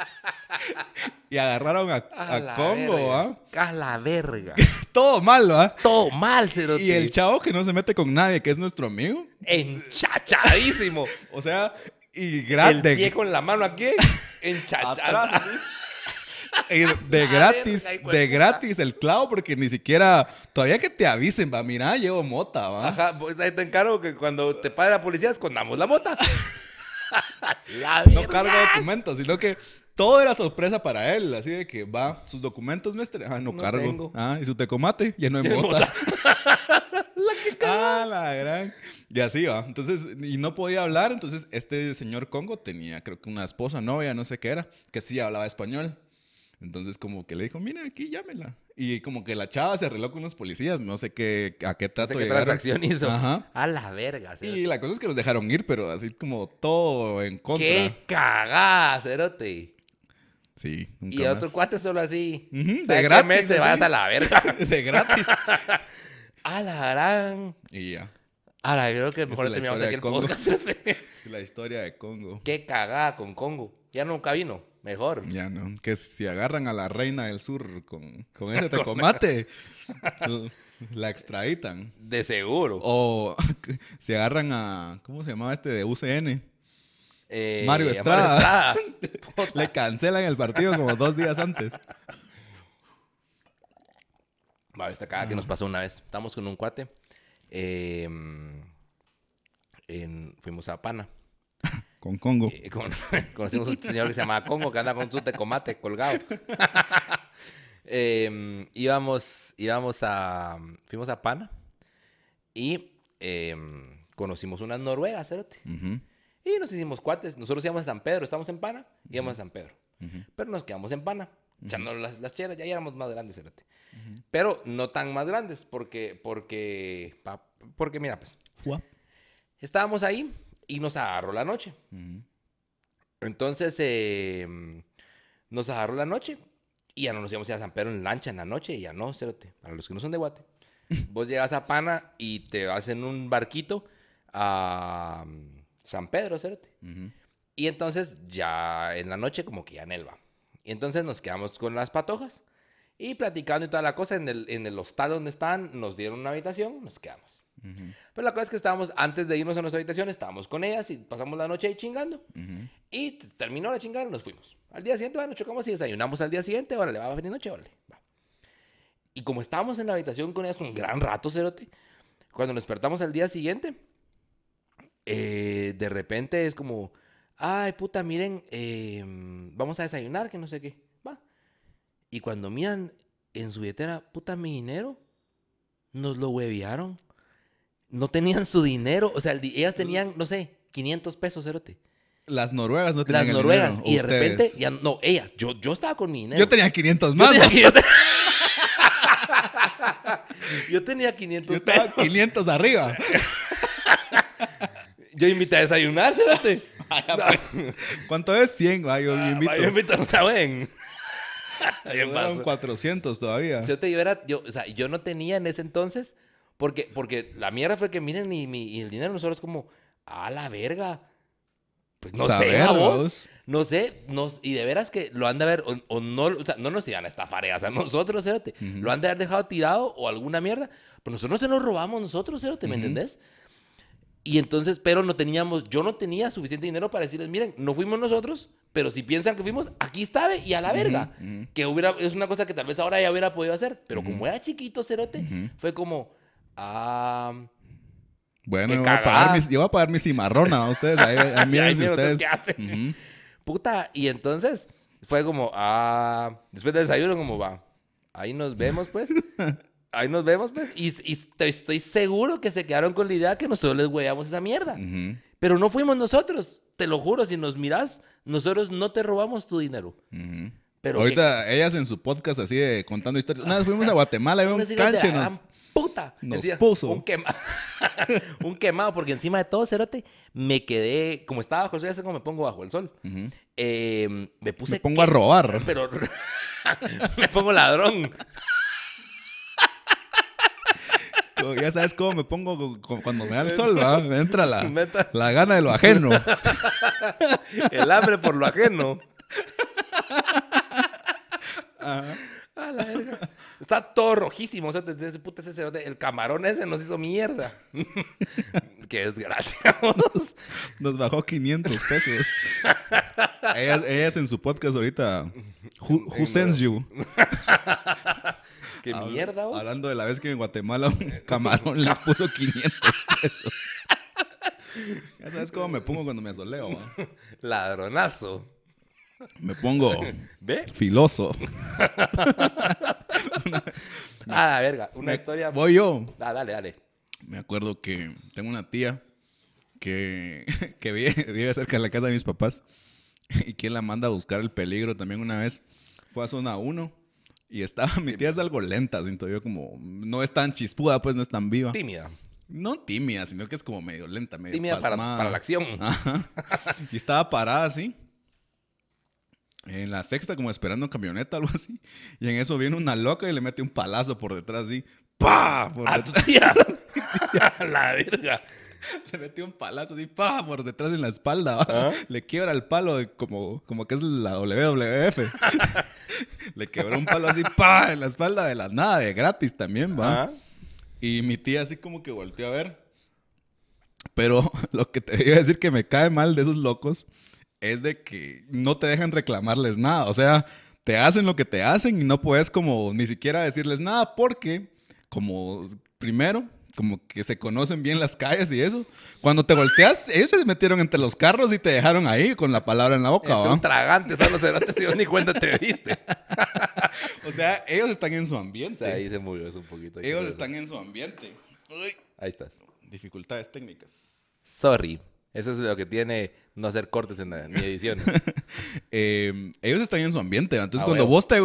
[laughs] y agarraron a, A, a la Congo, verga. ¿ah? A la verga. Todo mal, ¿va? Todo mal, cerote. Y el chavo que no se mete con nadie, que es nuestro amigo. Enchachadísimo. [laughs] O sea, y el grande. pie con la mano aquí. Así. [laughs] Y de gratis, de gratis el clavo, porque ni siquiera, todavía que te avisen, va, mira, llevo mota, va. Ajá, pues ahí te encargo que cuando te pare la policía escondamos la mota. [laughs] la No cargo documentos, sino que todo era sorpresa para él, así de que va, sus documentos, mestre, ah, no, No cargo. tengo. Ah, y su tecomate, ya no hay [laughs] Ya hay mota. [laughs] Ah, la gran. Y así va. Entonces, y no podía hablar, entonces este señor Congo tenía, creo que una esposa, novia, no sé qué era, que sí hablaba español. Entonces, como que le dijo, mira, aquí llámela. Y como que la chava se arregló con los policías, no sé qué, a qué No trato sé qué llegaron. transacción hizo. Ajá. A la verga, cerote. Y la cosa es que los dejaron ir, pero así como todo en contra. Qué cagada, cerote. Sí, nunca Y a otro más. cuate solo así. De ¿Sabe qué gratis, meses así. vas a la verga? [laughs] de gratis. [laughs] A la gran. y ya. A la creo que mejor terminamos aquí el Congo. podcast. [laughs] La historia de Congo. Qué cagada con Congo. Ya nunca vino. Mejor. Ya no, que si agarran a la reina del sur con, con ese tecomate, la extraditan. De seguro. O si agarran a, ¿cómo se llamaba este de UCN? Eh, Mario Estrada. [laughs] Le cancelan el partido como dos días antes. Vale, esta cagada que nos pasó una vez. Estábamos con un cuate. eh, en- fuimos a Pana. [laughs] Con Congo. Eh, con- [laughs] conocimos a un señor que se llamaba Congo, que anda con su tecomate colgado. Eh, íbamos, íbamos a... Fuimos a Pana y eh, conocimos unas noruegas, cerote. Ujú, Y nos hicimos cuates. Nosotros íbamos a San Pedro, estábamos en Pana, íbamos a San Pedro. Pero nos quedamos en Pana, echándonos las, las chelas, ya éramos más grandes. Pero no tan más grandes, porque, porque, pa- porque mira, pues, estábamos ahí y nos agarró la noche. Entonces, eh, nos agarró la noche y ya no nos íbamos a ir a San Pedro en lancha en la noche, y ya no, cerote. Para los que no son de Guate. [laughs] Vos llegas a Pana y te vas en un barquito a San Pedro, cerote. Y entonces ya en la noche como que ya Nelva. Y entonces nos quedamos con las patojas y platicando y toda la cosa en el, en el hostal donde estaban, nos dieron una habitación, nos quedamos. Pero la cosa es que estábamos, antes de irnos a nuestra habitación, estábamos con ellas y pasamos la noche ahí chingando. Y terminó la chingada y nos fuimos. Al día siguiente, bueno, chocamos y desayunamos al día siguiente, órale, va a venir noche, órale, va. Y como estábamos en la habitación con ellas un gran rato, cerote, cuando nos despertamos al día siguiente, eh, de repente es como, ay, puta, miren, eh, vamos a desayunar, que no sé qué, va. Y cuando miran en su billetera, puta, mi dinero, nos lo huevearon. No tenían su dinero, o sea, el ellas tenían, no sé, 500 pesos, cerote. Las noruegas no tenían Las el noruegas. dinero, Y de repente, ya, no, ellas. Yo, yo estaba con mi dinero. Yo tenía 500 Yo más. tenía, yo te- [laughs] Yo tenía 500 Yo estaba pesos. 500 arriba. [laughs] Yo invité a desayunar, cérate. [laughs] [laughs] ¿Cuánto es? 100, va, yo Ah, invito. Yo invito, no saben. Eran [laughs] paso. 400 todavía. Yo, te- yo era, yo, o sea, yo no tenía en ese entonces, porque, porque la mierda fue que miren mi, mi- y el dinero nosotros como, a la verga. Pues no sé, Saber, a vos. vos. No sé, nos, y de veras que lo han de haber, o, o no, o sea, no nos iban a estafar, eh, o sea, nosotros, Ujú. lo han de haber dejado tirado o alguna mierda, pero nosotros no se nos robamos nosotros, cerote, ¿me Ujú. entendés? Y entonces, pero no teníamos, yo no tenía suficiente dinero para decirles, miren, no fuimos nosotros, pero si piensan que fuimos, aquí está, ve, y a la verga. Ujú, ujú. Que hubiera, es una cosa que tal vez ahora ya hubiera podido hacer, pero Ujú. como era chiquito, cerote, fue como, ah, Bueno, yo voy, a pagar mis, yo voy a pagar mi cimarrona a ustedes. Ahí, ahí [laughs] mírense ustedes qué hacen. Puta, y entonces fue como, ah, después del desayuno, como va, ahí nos vemos, pues. [laughs] Ahí nos vemos, pues. Y, y estoy, seguro que se quedaron con la idea que nosotros les hueamos esa mierda. Pero no fuimos nosotros. Te lo juro, si nos miras, nosotros no te robamos tu dinero. Pero Ahorita ellas en su podcast así de contando historias. Una vez fuimos a [laughs] Guatemala y un gran puta. nos puso. Un, quema- [laughs] un quemado, porque encima de todo, Cerote, me quedé, como estaba bajo el sol, ya sé cómo me pongo bajo el sol. Eh, me puse. Me pongo a robar. [laughs] Pero me pongo ladrón. Ya sabes cómo me pongo cu- cu- cuando me da el sol, ¿va? Me entra la, [laughs] la gana de lo ajeno. El hambre por lo ajeno. Ajá. A la verga. Está todo rojísimo. O sea, desde ese puta ese cerote, El camarón ese nos hizo mierda. [laughs] Qué desgracia. Nos bajó 500 pesos. ellas, ellas en su podcast ahorita. Who, who sends you? Qué Habla- mierda, vos. Hablando de la vez que en Guatemala un camarón les puso 500 pesos. [laughs] Ya sabes cómo me pongo cuando me asoleo. Ladronazo. Me pongo ¿Ve? filoso. A [laughs] la verga. Una Me- historia. Voy yo. Ah, dale, dale. Me acuerdo que tengo una tía que, [laughs] que vive, vive cerca de la casa de mis papás y quien la manda a buscar el peligro también una vez fue a zona 1 y estaba, mi tía es algo lenta, siento yo como, no es tan chispuda, pues no es tan viva. Tímida. No tímida, sino que es como medio lenta, medio Tímida para, para la acción. [laughs] Ajá. Y estaba parada así. En la sexta, como esperando una camioneta algo así. Y en eso viene una loca y le mete un palazo por detrás así. ¡Pah! Por A tu detrás. tía. [laughs] [laughs] A la verga. [laughs] Le metió un palazo así, pa, por detrás en la espalda. Ajá. [laughs] Le quiebra el palo de como, como que es la WWF. [laughs] Le quebró un palo así, pa, en la espalda de la nada, de gratis también, va. Ajá. Y mi tía así como que volteó a ver. Pero lo que te iba a decir que me cae mal de esos locos es de que no te dejan reclamarles nada. O sea, te hacen lo que te hacen y no puedes como ni siquiera decirles nada porque como primero como que se conocen bien las calles y eso. Cuando te volteas, ellos se metieron entre los carros y te dejaron ahí con la palabra en la boca, Entre ¿va? un tragante, son los cerotes y ni cuenta te diste. [laughs] O sea, ellos están en su O ambiente. sea, ahí se movió eso un poquito. ellos están en su ambiente. Uy. Ahí estás. Dificultades técnicas. Sorry. Eso es lo que tiene no hacer cortes en ni ediciones. [laughs] Eh, ellos están en su ambiente. Entonces, Ah, cuando huevo. vos te,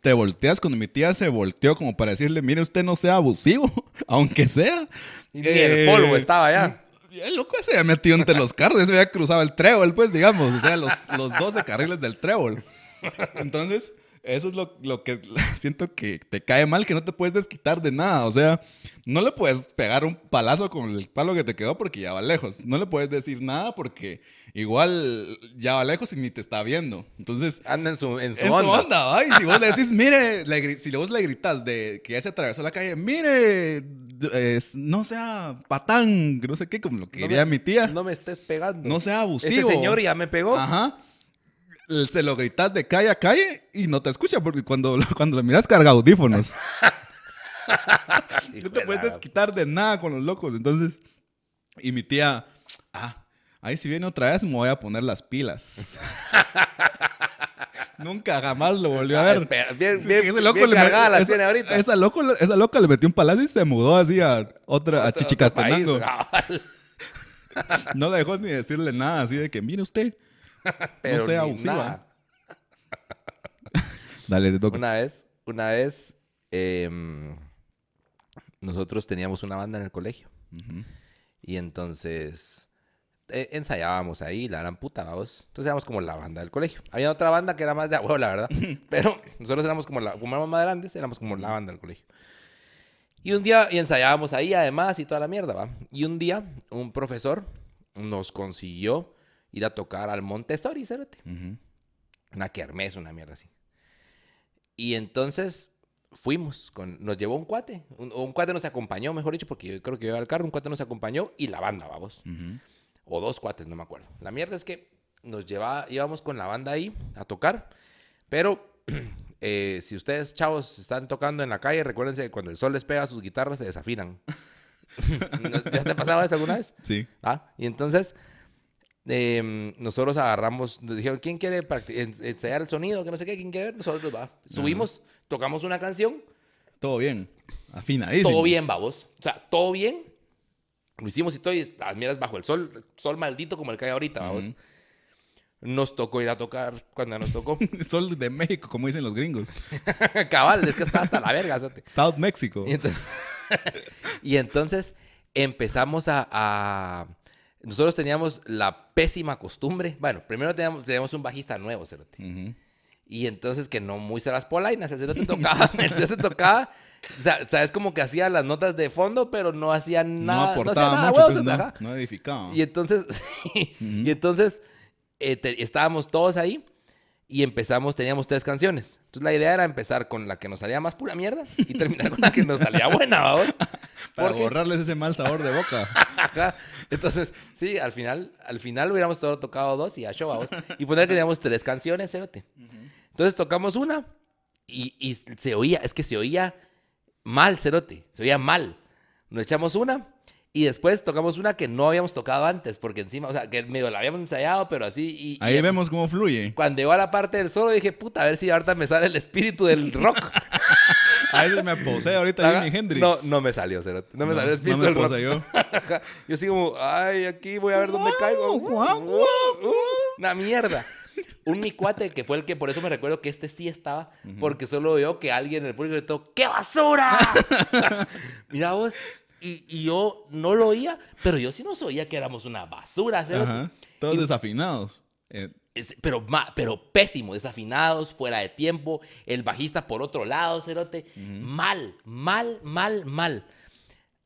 te volteas, cuando mi tía se volteó como para decirle, mire, usted no sea abusivo, [laughs] aunque sea. Y ni el polvo estaba allá. y El loco se había metido entre los carros, ese había cruzado el trébol, pues, digamos, o sea, los, los 12 carriles del trébol. [laughs] Entonces, eso es lo, lo que [laughs] siento que te cae mal, que no te puedes desquitar de nada. O sea, no le puedes pegar un palazo con el palo que te quedó porque ya va lejos. No le puedes decir nada porque igual ya va lejos y ni te está viendo. Entonces, Anda en su, en su en onda. su onda, ¿va? Y si vos le decís, [laughs] mire, le si vos le gritas de que ya se atravesó la calle, mire, es- no sea patán, no sé qué, como lo que No diría me- mi tía. No, No me estés pegando. sea Ese abusivo. señor ya me pegó. Ajá. Se lo gritas de calle a calle y no te escucha porque cuando, [laughs] cuando lo miras carga audífonos. [laughs] No te de puedes la- desquitar de nada con los locos. Entonces, y mi tía, ah, ahí si viene otra vez me voy a poner las pilas. [laughs] Nunca jamás lo volvió a Ah, ver. espera, bien, Sí, bien, que ese loco bien le cargada la esa, tiene ahorita. Esa, loco, esa loca le metió un palazo y se mudó así a otra, a Chichicastenango. No le dejó ni decirle nada así de que, mire usted, [laughs] Pero sea ni abusiva. nada. [laughs] dale, te toca. Una vez, una vez, em, nosotros teníamos una banda en el colegio. Y entonces eh, ensayábamos ahí, la gran puta, vamos. Entonces éramos como la banda del colegio. Había otra banda que era más de huevo, la verdad. [laughs] Pero nosotros éramos como la, como éramos más grandes, éramos como la banda del colegio. Y un día, y ensayábamos ahí además y toda la mierda, ¿va? Y un día, un profesor nos consiguió ir a tocar al Montessori, cerote. Ujú. Una kermés, una mierda así. Y entonces fuimos, con, nos llevó un cuate. Un, un cuate nos acompañó, mejor dicho, porque yo creo que iba al carro. Un cuate nos acompañó y la banda, vamos. O dos cuates, no me acuerdo. La mierda es que nos llevaba, íbamos con la banda ahí a tocar. Pero [clears throat] eh, si ustedes, chavos, están tocando en la calle, recuérdense que cuando el sol les pega sus guitarras se desafinan. [laughs] ¿No- ¿Ya te ha pasado eso alguna vez? Sí. Ah, y entonces em, nosotros agarramos, nos dijeron, ¿quién quiere ensayar el sonido? Que no sé qué, ¿quién quiere ver? Nosotros, va. Subimos, tocamos una canción, Todo bien. Afinadísimo. todo bien, babos. O sea, todo bien. Lo hicimos y todo, y las miras bajo el sol, sol maldito como el que hay ahorita, babos. Ujú. Nos tocó ir a tocar cuando nos tocó. [laughs] Sol de México, como dicen los gringos. [laughs] Cabal, es que está hasta la verga, zote. South México. Y entonces, [laughs] y entonces empezamos a, a- Nosotros teníamos la pésima costumbre. Bueno, primero teníamos, teníamos un bajista nuevo, Cerote. Y entonces que no muy se las polainas. El Cerote tocaba, [laughs] el Cerote tocaba. O sea, sabes como que hacía las notas de fondo, pero no hacía No nada. aportaba hacía nada, mucho, huevos, pues, no, no edificaba. Y entonces, [laughs] y entonces eh, te- estábamos todos ahí y empezamos, teníamos tres canciones. Entonces la idea era empezar con la que nos salía más pura mierda y terminar con la que nos salía buena, vamos. [laughs] Para Porque- borrarles ese mal sabor de boca. [laughs] Entonces, sí, al final, al final hubiéramos todo tocado dos y a show, vamos. Y poner que teníamos tres canciones, cerote. Entonces tocamos una y, y se oía, es que se oía mal, cerote. Se oía mal. Nos echamos una y después tocamos una que no habíamos tocado antes, porque encima, o sea, que medio la habíamos ensayado, pero así. Y, Ahí y- vemos cómo fluye. Cuando llegó a la parte del solo, dije, puta, a ver si ahorita me sale el espíritu del rock. [laughs] Ahí se me posee ahorita. Jimi Hendrix. No, no me salió, cerote. No me salió el espíritu no me del rock. Ajá. [laughs] Yo así como, ay, aquí voy a ver dónde caigo. Una mierda. Un mi cuate que fue el que por eso me recuerdo que este sí estaba, porque solo veo que alguien en el público gritó, ¡qué basura! [laughs] Mira vos, y, y yo no lo oía, pero yo sí nos oía que éramos una basura, cerote. Ajá. Todos Y- desafinados. Eh, Es- pero, pero pésimo, desafinados, fuera de tiempo, el bajista por otro lado, Cerote. Mal, mal, mal, mal.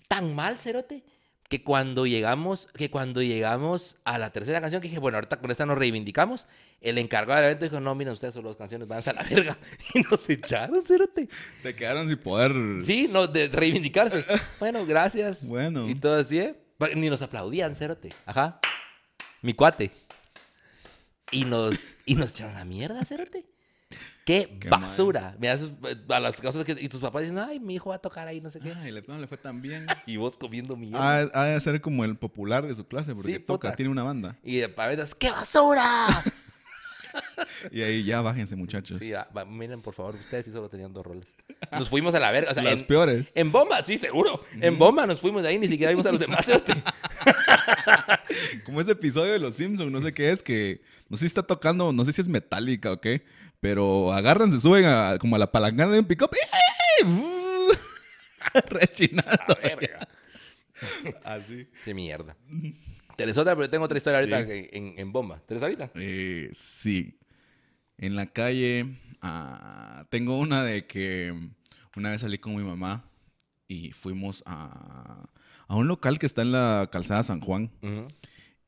Tan mal, Cerote, que cuando llegamos, que cuando llegamos a la tercera canción, que dije, bueno, ahorita con esta nos reivindicamos, el encargado del evento dijo, no, miren ustedes, solo dos canciones, váyanse a la verga. [laughs] Y nos echaron, Cerote. se quedaron sin poder. Sí, no, de reivindicarse. [laughs] Bueno, gracias. Bueno. Y todo así, ¿eh? Ni nos aplaudían, Cerote. Ajá. Mi cuate. Y nos, y nos echaron a la mierda, Cerote. Qué, Qué basura. Mira, eh, a las cosas que... Y tus papás dicen, ay, mi hijo va a tocar ahí, no sé qué. Ay, le, no le fue tan bien. [laughs] Y vos comiendo mierda. Ha, ha de ser como el popular de su clase porque Sí, toca, puta. tiene una banda. Y de pavetas, ¡qué basura! [laughs] Y ahí ya bájense, muchachos. sí, miren, por favor, ustedes sí solo tenían dos roles. Nos fuimos a la verga. O sea, Las en, peores. en bomba, sí, seguro. En bomba nos fuimos de ahí, ni siquiera vimos a los demás. [laughs] Como ese episodio de Los Simpsons, no sé qué es, que no sé si está tocando, no sé si es metálica o qué, pero agarran, se suben a, como a la palangana de un pick-up. [laughs] Rechinando. La verga. [laughs] Así. Qué mierda. Telesota, pero tengo otra historia ahorita Sí. en, en bomba. ¿Tienes ahorita? Eh, sí. En la calle ah, tengo una de que una vez salí con mi mamá y fuimos a, a un local que está en la calzada San Juan.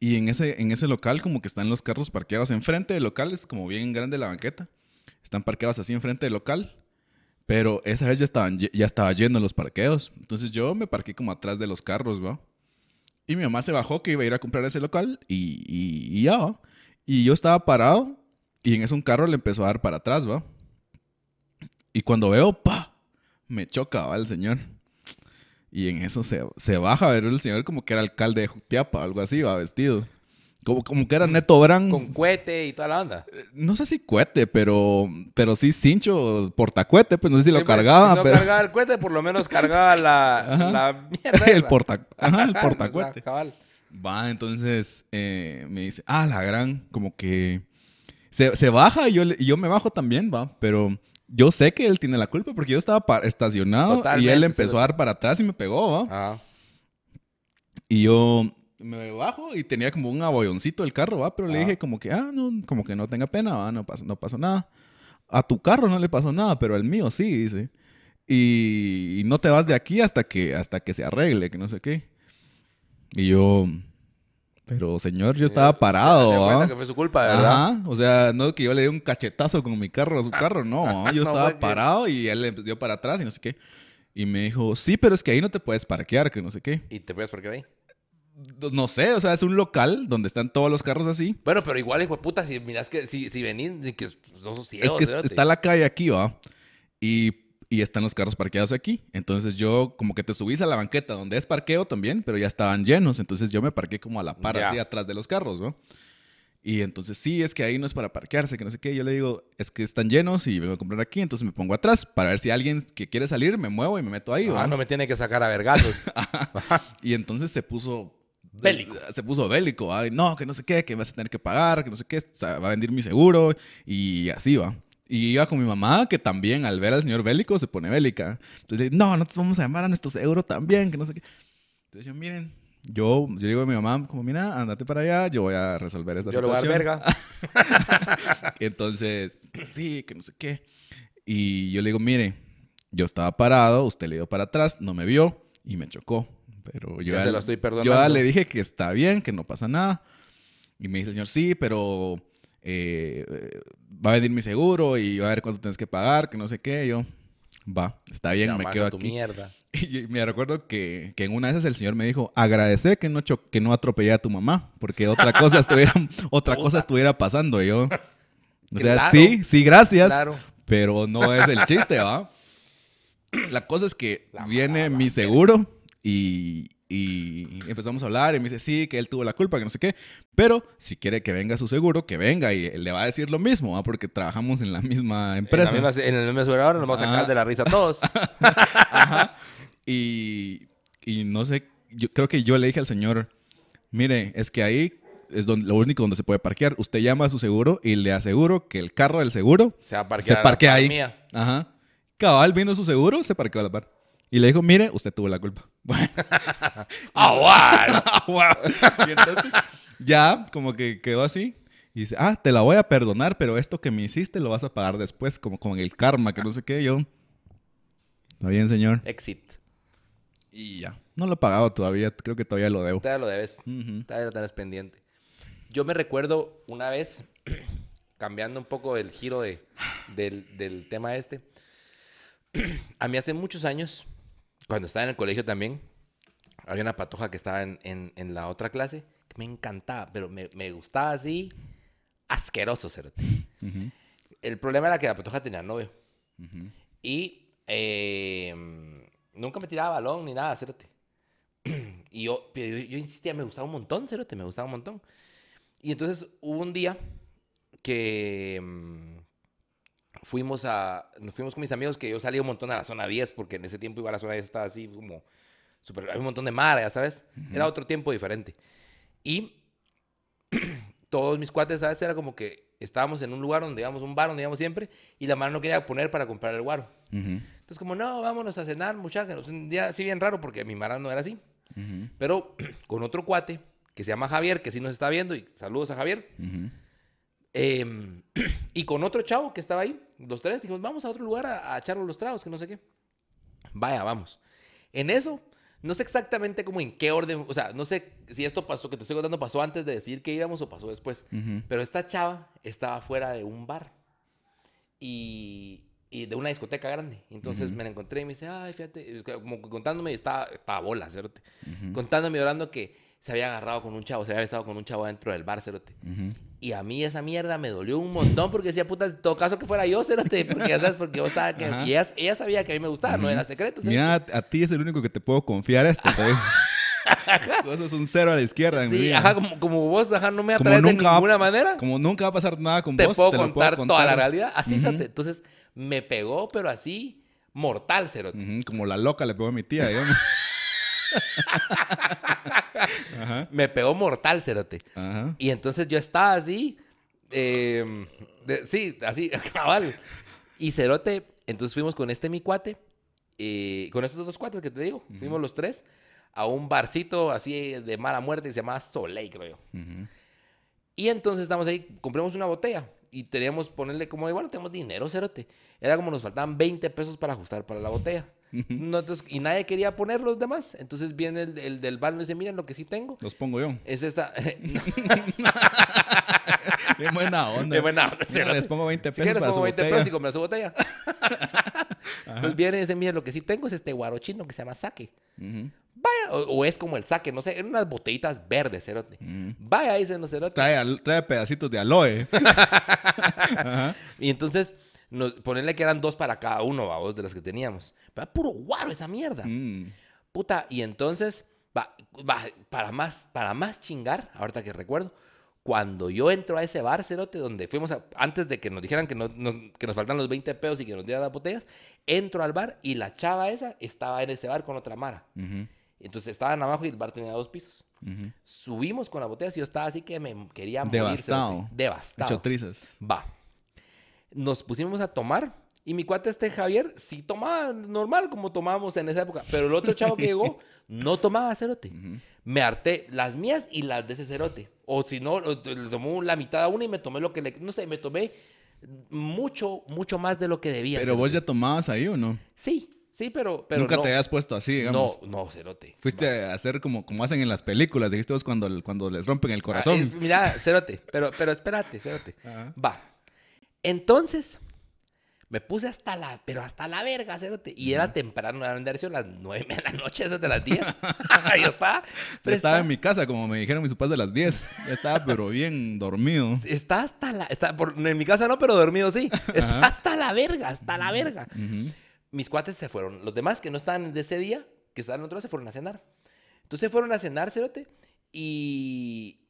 Y en ese, en ese local como que están los carros parqueados enfrente del local, es como bien grande la banqueta. Están parqueados así enfrente del local. Pero esa vez ya, estaban, ya estaba los parqueos. Entonces yo me parqué como atrás de los carros, ¿va? Y mi mamá se bajó que iba a ir a comprar ese local y, y, y ya, ¿va? Y yo estaba parado y en eso un carro le empezó a dar para atrás, ¿va? Y cuando veo, pa, me choca, ¿va? El señor. Y en eso se, se baja a ver el señor como que era alcalde de Jutiapa, algo así, va vestido. Como, como que era Neto Brand. Con cohete y toda la onda. No sé si cuete, pero, pero sí cincho, portacuete, pues no sé si Sí, lo pues, cargaba, si no pero cargaba el cohete, por lo menos cargaba la, [laughs] mierda. el, porta, ajá, el [laughs] portacuete. Va, entonces eh, me dice, ah, la gran, como que se, se baja y yo, y yo me bajo también, va, pero yo sé que él tiene la culpa porque yo estaba estacionado y él empezó sí. a dar para atrás y me pegó, va. Ah. Y yo me bajo y tenía como un abolloncito el carro, va, pero le Ah. dije como que, ah, no, como que no tenga pena, va, no pasa, no pasó nada. A tu carro no le pasó nada, pero al mío sí, dice. Y, y no te vas de aquí hasta que, hasta que se arregle, que no sé qué. Y yo, pero señor, yo estaba parado, Se que fue su culpa, ¿verdad? Ajá, o sea, no que yo le di un cachetazo con mi carro a su carro, no, ¿va? [laughs] yo estaba parado y él le dio para atrás y no sé qué. Y me dijo, sí, pero es que ahí no te puedes parquear, que no sé qué. Y te puedes por qué ahí. No sé, o sea, es un local donde están todos los carros así. Bueno, pero igual, hijo de puta, si miras que si, si venís, que no sos Es ciegos, que cerote. está la calle aquí, ¿va? Y, y están los carros parqueados aquí. Entonces yo como que te subís a la banqueta donde es parqueo también, pero ya estaban llenos. Entonces yo me parqué como a la par, así atrás de los carros, ¿no? Y entonces sí, es que ahí no es para parquearse, que no sé qué. Yo le digo, es que están llenos y vengo a comprar aquí. Entonces me pongo atrás para ver si alguien que quiere salir me muevo y me meto ahí, ¿va? Ah, no me tiene que sacar a vergazos. [laughs] Y entonces se puso... Bélico. Se puso bélico, no, que no sé qué, que vas a tener que pagar, que no sé qué, va a vender mi seguro y así va. Y iba con mi mamá, que también al ver al señor bélico se pone bélica. Entonces, no, nosotros vamos a llamar a nuestro seguro también, que no sé qué. Entonces yo, miren, yo, yo digo a mi mamá, como, mira, andate para allá, yo voy a resolver esta Yo le voy a dar situación. verga. [laughs] Entonces, sí, que no sé qué. Y yo le digo, mire, yo estaba parado, usted le dio para atrás, no me vio y me chocó. Pero yo Ya ya, lo estoy yo perdonando. ya le dije que está bien, que no pasa nada. Y me dice el señor, sí, pero eh, va a venir mi seguro y va a ver cuánto tienes que pagar, que no sé qué. Yo, va, está bien, me Llamas quedo a tu aquí. mierda. [laughs] Y me recuerdo que, que en una de esas el señor me dijo, agradece que no, que no atropellé a tu mamá, porque otra cosa [laughs] estuviera, otra cosa estuviera pasando. Y yo, o [laughs] sea, Claro. sí, sí, gracias, Claro. pero no es el chiste, ¿va? [coughs] La cosa es que La viene mi seguro y, y empezamos a hablar y me dice, sí, que él tuvo la culpa, que no sé qué, pero si quiere que venga su seguro, que venga y le va a decir lo mismo. Porque trabajamos en la misma empresa. En, la misma, en el mismo asegurador nos vamos a sacar de la risa todos. [laughs] Ajá. Y, y no sé, yo creo que yo le dije al señor, mire, es que ahí es donde, lo único donde se puede parquear. Usted llama a su seguro y le aseguro que el carro del seguro Se a a parquea par ahí. mía. Ajá. Cabal vino su seguro, se parqueó a la par. Y le dijo, mire, usted tuvo la culpa. [laughs] Bueno, [laughs] ¡Ah, bueno! [laughs] y entonces ya como que quedó así. Y dice, ah, te la voy a perdonar, pero esto que me hiciste lo vas a pagar después, como con el karma, que no sé qué. Yo, está bien, señor. Exit. Y ya. No lo he pagado todavía, creo que todavía lo debo. Todavía lo debes. Ujú. Todavía lo tenés pendiente. Yo me recuerdo una vez, [clears throat] cambiando un poco el giro de, del, del tema este. [clears throat] A mí hace muchos años, cuando estaba en el colegio también, había una patoja que estaba en, en- en la otra clase que me encantaba, pero me, me gustaba así asqueroso, cerote. El problema era que la patoja tenía novio. Y eh, nunca me tiraba balón ni nada, cerote. [clears throat] Y yo, yo, yo insistía, me gustaba un montón, cerote, me gustaba un montón. Y entonces hubo un día que mm, fuimos a, nos fuimos con mis amigos, que yo salía un montón a la zona 10, porque en ese tiempo iba a la zona 10, estaba así como, super, había un montón de mar, ya sabes. Era otro tiempo diferente. Y [clears throat] todos mis cuates, ¿sabes? Era como que estábamos en un lugar donde íbamos, un bar donde íbamos siempre, y la mano no quería poner para comprar el guaro. Ujú. Entonces, como, no, vámonos a cenar, muchachos. Un día así bien raro, porque mi mara no era así. Ujú. Pero [clears throat] con otro cuate, que se llama Javier, que sí nos está viendo, y saludos a Javier. Ujú. Eh, [clears throat] y con otro chavo que estaba ahí, los tres, dijimos, vamos a otro lugar a, a echarnos los tragos, que no sé qué. Vaya, vamos. En eso, no sé exactamente como en qué orden, o sea, no sé si esto pasó, que te estoy contando, pasó antes de decir que íbamos o pasó después. Ujú. Pero esta chava estaba fuera de un bar y, y de una discoteca grande. Entonces me la encontré y me dice, ay, fíjate, como contándome, estaba, estaba bola, cerote. Contándome, orando que se había agarrado con un chavo, se había estado con un chavo dentro del bar, cerote. Ujú. Y a mí esa mierda me dolió un montón porque decía, puta, en todo caso que fuera yo, cerote, porque ya sabes, porque yo estaba, que, Ajá. y ella, ella sabía que a mí me gustaba, no era secreto. cerote. Mira, a ti es el único que te puedo confiar esto. Tú [laughs] sos un cero a la izquierda. en Sí, vida. ajá, como, como vos, ajá, no me atraes de va- ninguna manera. Como nunca va a pasar nada con te vos, puedo te contar, puedo toda la contar. realidad. Así, cerote. Entonces, me pegó, pero así, mortal, cerote. Como la loca le pegó a mi tía, digamos. [laughs] Ajá. Me pegó mortal, cerote. Ajá. Y entonces yo estaba así, eh, de- sí, así, [laughs] cabal. Y cerote, entonces fuimos con este mi cuate, eh, con estos dos cuates que te digo, fuimos los tres a un barcito así de mala muerte que se llamaba Soleil, creo yo. Y entonces estamos ahí, compramos una botella y teníamos ponerle como igual, tenemos dinero, cerote. Era como nos faltaban 20 pesos para ajustar para la botella. No, entonces, y nadie quería poner los demás. Entonces viene el, el del bar y dice, miren lo que sí tengo. Los pongo yo. Es esta... [laughs] Bien buena onda. Qué buena onda, Mira, les pongo 20 Si pesos quieres para su pongo 20 botella. pesos y compras su botella. [laughs] Entonces viene y dice, miren, lo que sí tengo es este guaro chino que se llama. Ujú. Vaya, o, o es como el sake, no sé, en unas botellitas verdes, cerote. Vaya, dicen los cerotes. Trae, trae pedacitos de aloe. [laughs] Ajá. Y entonces, nos, ponerle que eran dos para cada uno, vamos, de los que teníamos. Pero puro guaro esa mierda. Mm. Puta, y entonces, va, va, para, más, para más chingar, ahorita que recuerdo, cuando yo entro a ese bar, cerote, donde fuimos, a- antes de que nos dijeran que, no- nos, que nos faltan los 20 pesos y que nos dieran las botellas, entro al bar y la chava esa estaba en ese bar con otra mara. Ujú. Entonces estaban abajo y el bar tenía dos pisos. Subimos con las botellas y yo estaba así que me quería morir. Devastado. cerote. Devastado. Hecho trizas. Va. Nos pusimos a tomar y mi cuate este Javier sí tomaba normal como tomábamos en esa época, pero el otro chavo que llegó [laughs] no tomaba cerote. Me harté las mías y las de ese cerote. O si no, le tomó la mitad a una y me tomé lo que le... No sé, me tomé mucho, mucho más de lo que debía. Pero vos ya tomabas ahí o no? Sí, sí, pero, pero Nunca no, te hayas puesto así, digamos. No, no, cerote. Fuiste a hacer como, como hacen en las películas, dijiste vos cuando, cuando les rompen el Ah, eh, corazón. mira, cerote, pero, pero espérate, cerote. Ajá. Va. Entonces, me puse hasta la, pero hasta la verga, cerote. Y era temprano, eran de las nueve de la noche, eso de las 10. Ahí está. Ya Pero estaba está, en mi casa, como me dijeron mis papás de las 10. Ya estaba, pero bien dormido. [laughs] está hasta la, está por- en mi casa no, pero dormido sí. Está hasta la verga, hasta la verga. Mis cuates se fueron. Los demás que no estaban de ese día, que estaban en otro se fueron a cenar. Entonces se fueron a cenar, cerote, y...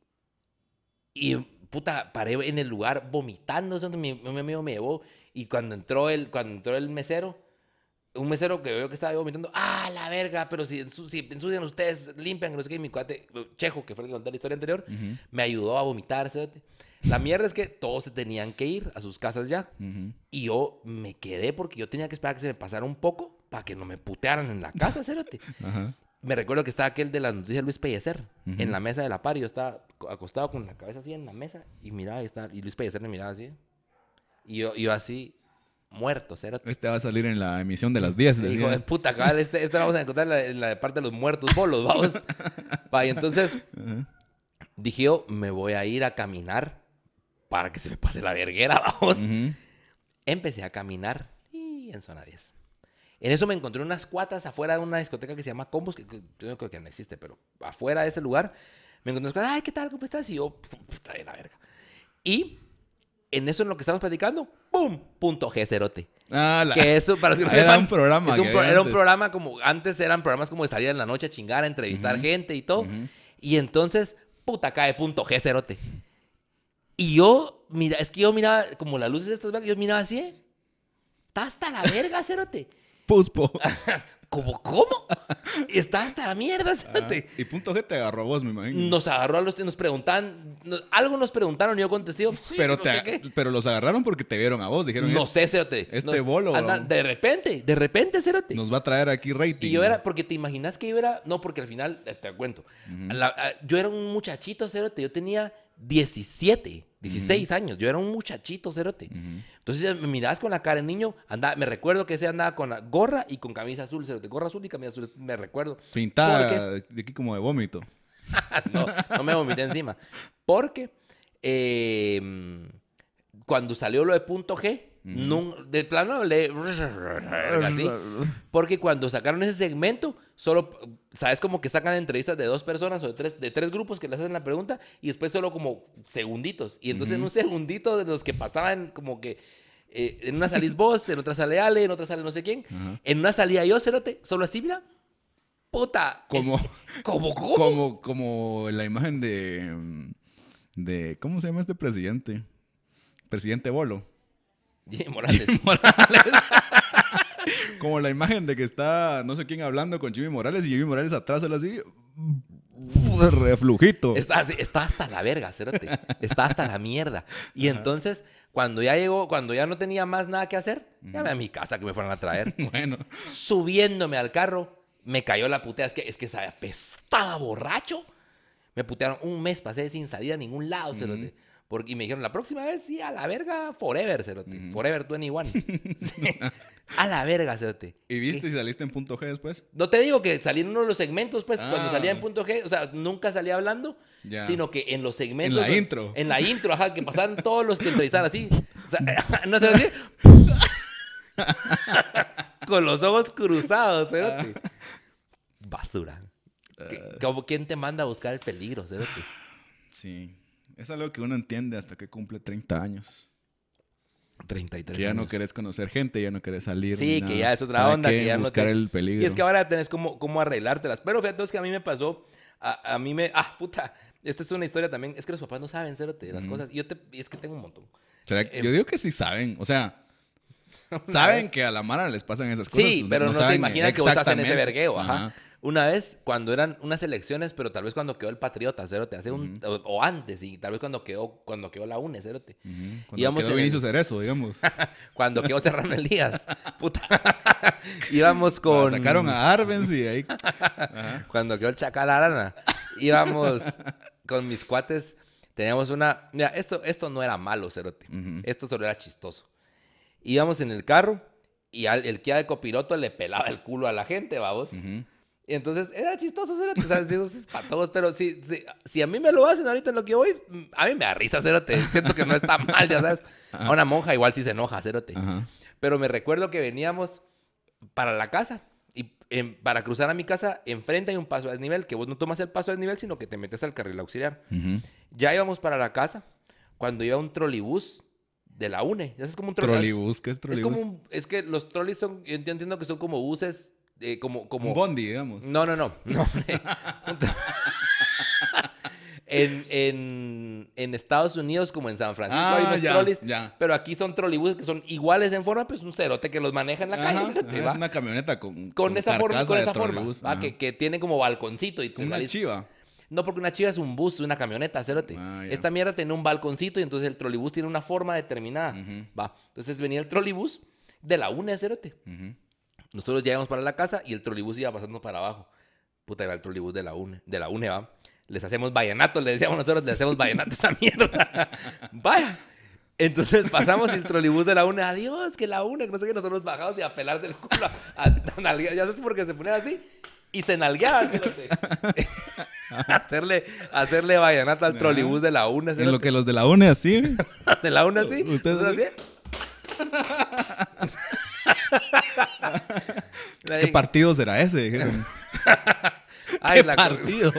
Y, puta, paré en el lugar vomitando, cerote, mi, mi amigo me llevó, y cuando entró el, cuando entró el mesero, un mesero que veo que estaba vomitando, ah, la verga, pero si, ensu- si ensucian ustedes, limpian, no sé qué, y mi cuate, Chejo, que fue el que conté la historia anterior, Ujú. me ayudó a vomitar, cerote. La mierda es que todos se tenían que ir a sus casas ya. Ujú. Y yo me quedé porque yo tenía que esperar que se me pasara un poco para que no me putearan en la casa, cerote. Ajá. Me recuerdo que estaba aquel de las noticias Luis Pellecer Ujú. en la mesa de la par. y Yo estaba co- acostado con la cabeza así en la mesa y miraba y, estaba, y Luis Pellecer me miraba así. Y yo, yo así, muerto. Este va a salir en la emisión de las 10. Hijo decía. de puta, cabal, este, este lo vamos a encontrar en la, en la parte de los muertos bolos, vamos. [laughs] Va, y entonces Ajá. dije yo, me voy a ir a caminar para que se me pase la verguera, [laughs] vamos. Ujú. Empecé a caminar y en zona 10. En eso me encontré unas cuatas afuera de una discoteca que se llama Combos, que, que yo no creo que no existe, pero afuera de ese lugar me encontré unas cuatas, ay, ¿qué tal? ¿Cómo estás? Y yo, "Pu- está bien la verga. Y en eso en lo que estamos platicando, ¡pum! Punto G, cerote. Ah, la- Que eso, para los que no [laughs] Era un programa un pro- era un programa como, antes eran programas como de salir en la noche a chingar, a entrevistar Ujú. gente y todo. Ujú. Y entonces, puta, cae punto G, cerote. Y yo, mira, es que yo miraba como las luces de estas, yo miraba así, ¿eh? Está hasta la verga, cerote. Puspo. [laughs] ¿Cómo, cómo? Está hasta la mierda, cerote. Y punto G te agarró a vos, me imagino. Nos agarró a los nos preguntaban, nos- algo nos preguntaron y yo contesté, yo, "Sí, pero, no te, sé qué". pero los agarraron porque te vieron a vos. Dijeron, No "Este sé, cerote. este Nos- bolo, anda- de repente, de repente, cerote. nos va a traer aquí rating. Y yo era, porque te imaginas que yo era, no, porque al final, eh, te cuento, La- ah, yo era un muchachito, cerote, yo tenía 17, 16 años, yo era un muchachito, cerote. Entonces me mirabas con la cara de niño, andaba, me recuerdo que ese andaba con la gorra y con camisa azul, cerote, gorra azul y camisa azul, me recuerdo. Pintada de aquí como de vómito. [laughs] no, no me vomité encima. Porque eh, cuando salió lo de punto G, de plano hablé [laughs] así. Porque cuando sacaron ese segmento, solo, ¿sabes? Como que sacan entrevistas de dos personas o de tres, de tres grupos que les hacen la pregunta y después solo como segunditos. Y entonces en un segundito de los que pasaban como que eh, en una salís vos, en otra sale Ale, en otra sale no sé quién. En una salía yo, cerote, solo así, mira. Puta. Como- es- ¿Cómo, [laughs] cómo? Como, como la imagen de, de. ¿Cómo se llama este presidente? Presidente Bolo. Jimmy [laughs] Morales. [laughs] Como la imagen de que está no sé quién hablando con Jimmy Morales y Jimmy Morales atrás, él así. Reflujito. Está, está hasta la verga, cerote. Está hasta la mierda. Y entonces, cuando ya llegó, cuando ya no tenía más nada que hacer, llamé a mi casa que me fueran a traer. [laughs] Bueno. Subiéndome al carro, me cayó la putea. Es que, es que sabe, apestaba borracho. Me putearon un mes, pasé sin salida a ningún lado, cerote. Porque, y me dijeron, la próxima vez sí, a la verga, forever, cerote. Forever 21. [laughs] Sí. A la verga, cerote. ¿Y viste si saliste en punto G después? No te digo que salí en uno de los segmentos, pues, cuando Ah. salía en punto G, o sea, nunca salía hablando, Ya. sino que en los segmentos. En la intro. En la intro, ajá, que pasaban [laughs] todos los que entrevistaban así. O sea, [laughs] no sé así. Con los ojos cruzados, cerote. Basura. ¿Qué- como ¿Quién te manda a buscar el peligro, cerote? Sí. Es algo que uno entiende hasta que cumple 30 años. 33 Que ya no años. querés conocer gente, ya no querés salir. Sí, que ya es otra ¿Para onda, que ya no buscar te- el peligro. Y es que ahora tenés cómo, cómo arreglártelas. Pero fíjate, es que a mí me pasó, a, a mí me... Ah, puta, esta es una historia también. Es que los papás no saben, cerote, de las cosas. Y yo te, es que tengo un montón. ¿Será que- eh, Yo digo que sí saben. O sea, [laughs] saben que a la Mara les pasan esas cosas. Sí, pero no, se saben imagina que vos estás en ese vergueo, ajá. Ajá. Una vez, cuando eran unas elecciones, pero tal vez cuando quedó el Patriota, cerote, hace un... o, o antes, y tal vez cuando quedó, cuando quedó la UNE, cerote. Ujú. Cuando Íbamos quedó en Vinicio Cerezo, digamos. [laughs] Cuando quedó Serrano Elías. [laughs] Puta. [laughs] Íbamos con... Sacaron a Arbenz y ahí. Ajá. Cuando quedó el Chacal Arana, íbamos con mis cuates. Teníamos una. Mira, esto, esto no era malo, Cerote. Ujú. Esto solo era chistoso. Íbamos en el carro y al, el Kia de copiloto le pelaba el culo a la gente, vamos. Y entonces era chistoso, cerote. O sea, eso es para todos, pero si, si, si a mí me lo hacen ahorita en lo que voy, a mí me da risa, cerote. Siento que no está mal, ya sabes. A una monja igual sí se enoja, cerote. Ajá. Pero me recuerdo que veníamos para la casa. Y em, para cruzar a mi casa, enfrente hay un paso a desnivel, que vos no tomas el paso a desnivel, sino que te metes al carril auxiliar. Ya íbamos para la casa cuando iba un trolibús de la UNE. Ya sabes como un troli- Trolibús, ¿qué es Es trolibús? como un- es que los trolis son, yo entiendo que son como buses, eh, como, como... Un bondi, digamos. No, no, no. [laughs] [laughs] en, en, en Estados Unidos, como en San Francisco, hay Ah, unos ya, trolis. ya. Pero aquí son trolibuses que son iguales en forma, pues un cerote que los maneja en la calle. Ajá, ajá, es una camioneta con, Con esa forma, con esa forma. ajá. que, que tiene como balconcito. Y Como una chiva. No, porque una chiva es un bus, una camioneta, cerote. Ah. Esta mierda tiene un balconcito y entonces el trolibús tiene una forma determinada. Va. Entonces venía el trolibús de la UNE, cerote. Ujú. Nosotros ya íbamos para la casa y el trolibús iba pasando para abajo. Puta, iba el trolibús de la UNE, de la UNE, va. Les hacemos vallenato, le decíamos nosotros, le hacemos vallenato a esa mierda. [laughs] Vaya. Entonces pasamos y el trolibús de la UNE, adiós, que la UNE, que no sé qué, nosotros bajamos y a pelarse el culo. A, a ya sabes por qué se ponían así. Y se nalgueaban, [laughs] hacerle, hacerle vallenato al trolibús de la UNE, En lo que los de la UNE así. [laughs] De la UNE así. ¿Ustedes así. ¿Qué partido será ese? [laughs] Ay, ¿Qué la- partido?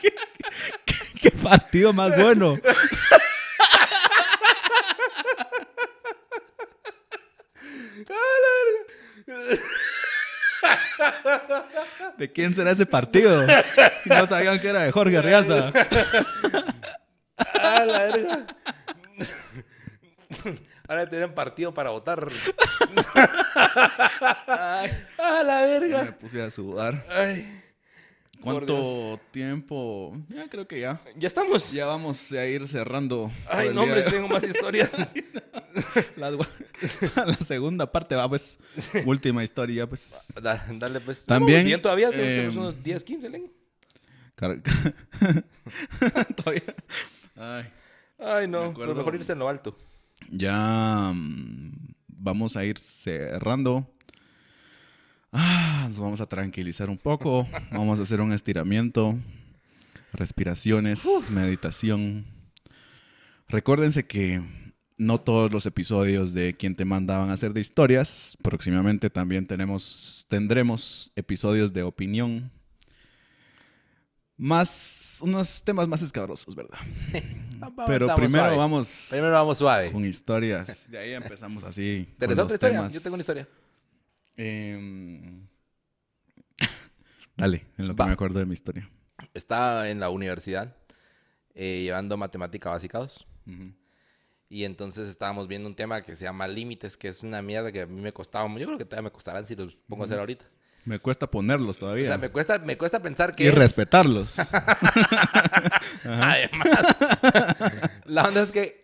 ¿Qué, qué- qué partido más bueno? ¿De quién será ese partido? No sabían que era de Jorge Arriaza. Ah, la verga. Ahora tienen partido para votar. ah, la Me verga. puse a sudar. Ay, ¿Cuánto tiempo? Ya creo que ya. ya estamos. Ya vamos a ir cerrando. Ay, no, hombre, de- tengo más historias. [laughs] La, [laughs] la segunda parte va, pues. Última historia, pues. Da- Dale, pues. También, Bien, todavía tenemos eh, unos 10, 15, Len. [laughs] Todavía. Ay. Ay, no. Pero mejor irse en lo alto. Ya mm, vamos a ir cerrando. Ah, nos vamos a tranquilizar un poco. Vamos a hacer un estiramiento, respiraciones, meditación. Recuérdense que no todos los episodios de Quien te manda van a ser de historias. Próximamente también tenemos, tendremos episodios de opinión. Más, unos temas más escabrosos, ¿verdad? [laughs] Pero Estamos primero suave. vamos Primero vamos suave. con historias. De ahí empezamos así. con ¿Tenés los otra historia? temas. Yo tengo una historia. Em, [laughs] Dale, en lo que Va. me acuerdo de mi historia. Estaba en la universidad eh, llevando matemática básica 2. Ujú. Y entonces estábamos viendo un tema que se llama límites, que es una mierda que a mí me costaba. Yo creo que todavía me costarán si los pongo a hacer ahorita. Me cuesta ponerlos O todavía. sea, me cuesta, me cuesta pensar que. y es- respetarlos. [laughs] Además, [laughs] la onda es que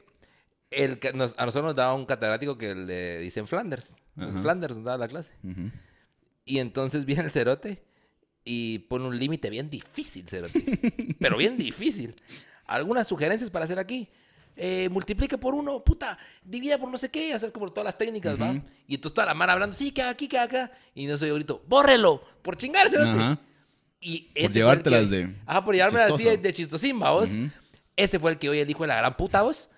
el, que nos- a nosotros nos daba un catedrático que le dicen Flanders. Ajá. Flanders nos daba la clase. Y entonces viene el cerote y pone un límite bien difícil, cerote. [laughs] Pero bien difícil. Algunas sugerencias para hacer aquí. Eh, multiplique por uno, puta, divida por no sé qué, haces como todas las técnicas, ¿va? Ujú. Y entonces toda la mano hablando, sí, que aquí, que acá. Y no soy grito, bórrelo, por chingar, cerote. Ajá. Y Por ese el llevártelas que- de Ajá, por llevármelas así de, chistosín, ¿va vos? Ese fue el que hoy el hijo de la gran puta, vos.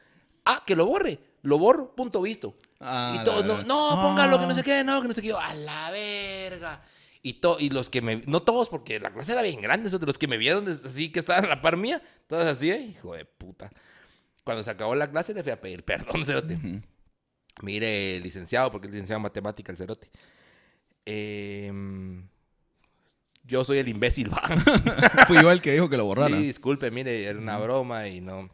Ah, que lo borre. Lo borro, punto visto. Ah, y todos, no, no, póngalo, que no Ah. sé qué, no, que no sé qué. Yo, a la verga. Y, to- y los que me, no todos, porque la clase era bien grande, esos de los que me vieron así, que estaban a la par mía, todos así, eh, hijo de puta. Cuando se acabó la clase le fui a pedir [laughs] perdón, cerote. Mire, licenciado, porque es licenciado en matemática el cerote. Em, yo soy el imbécil, va. [laughs] Fui yo el que dijo que lo borrara. Sí, disculpe, mire, era una broma y no.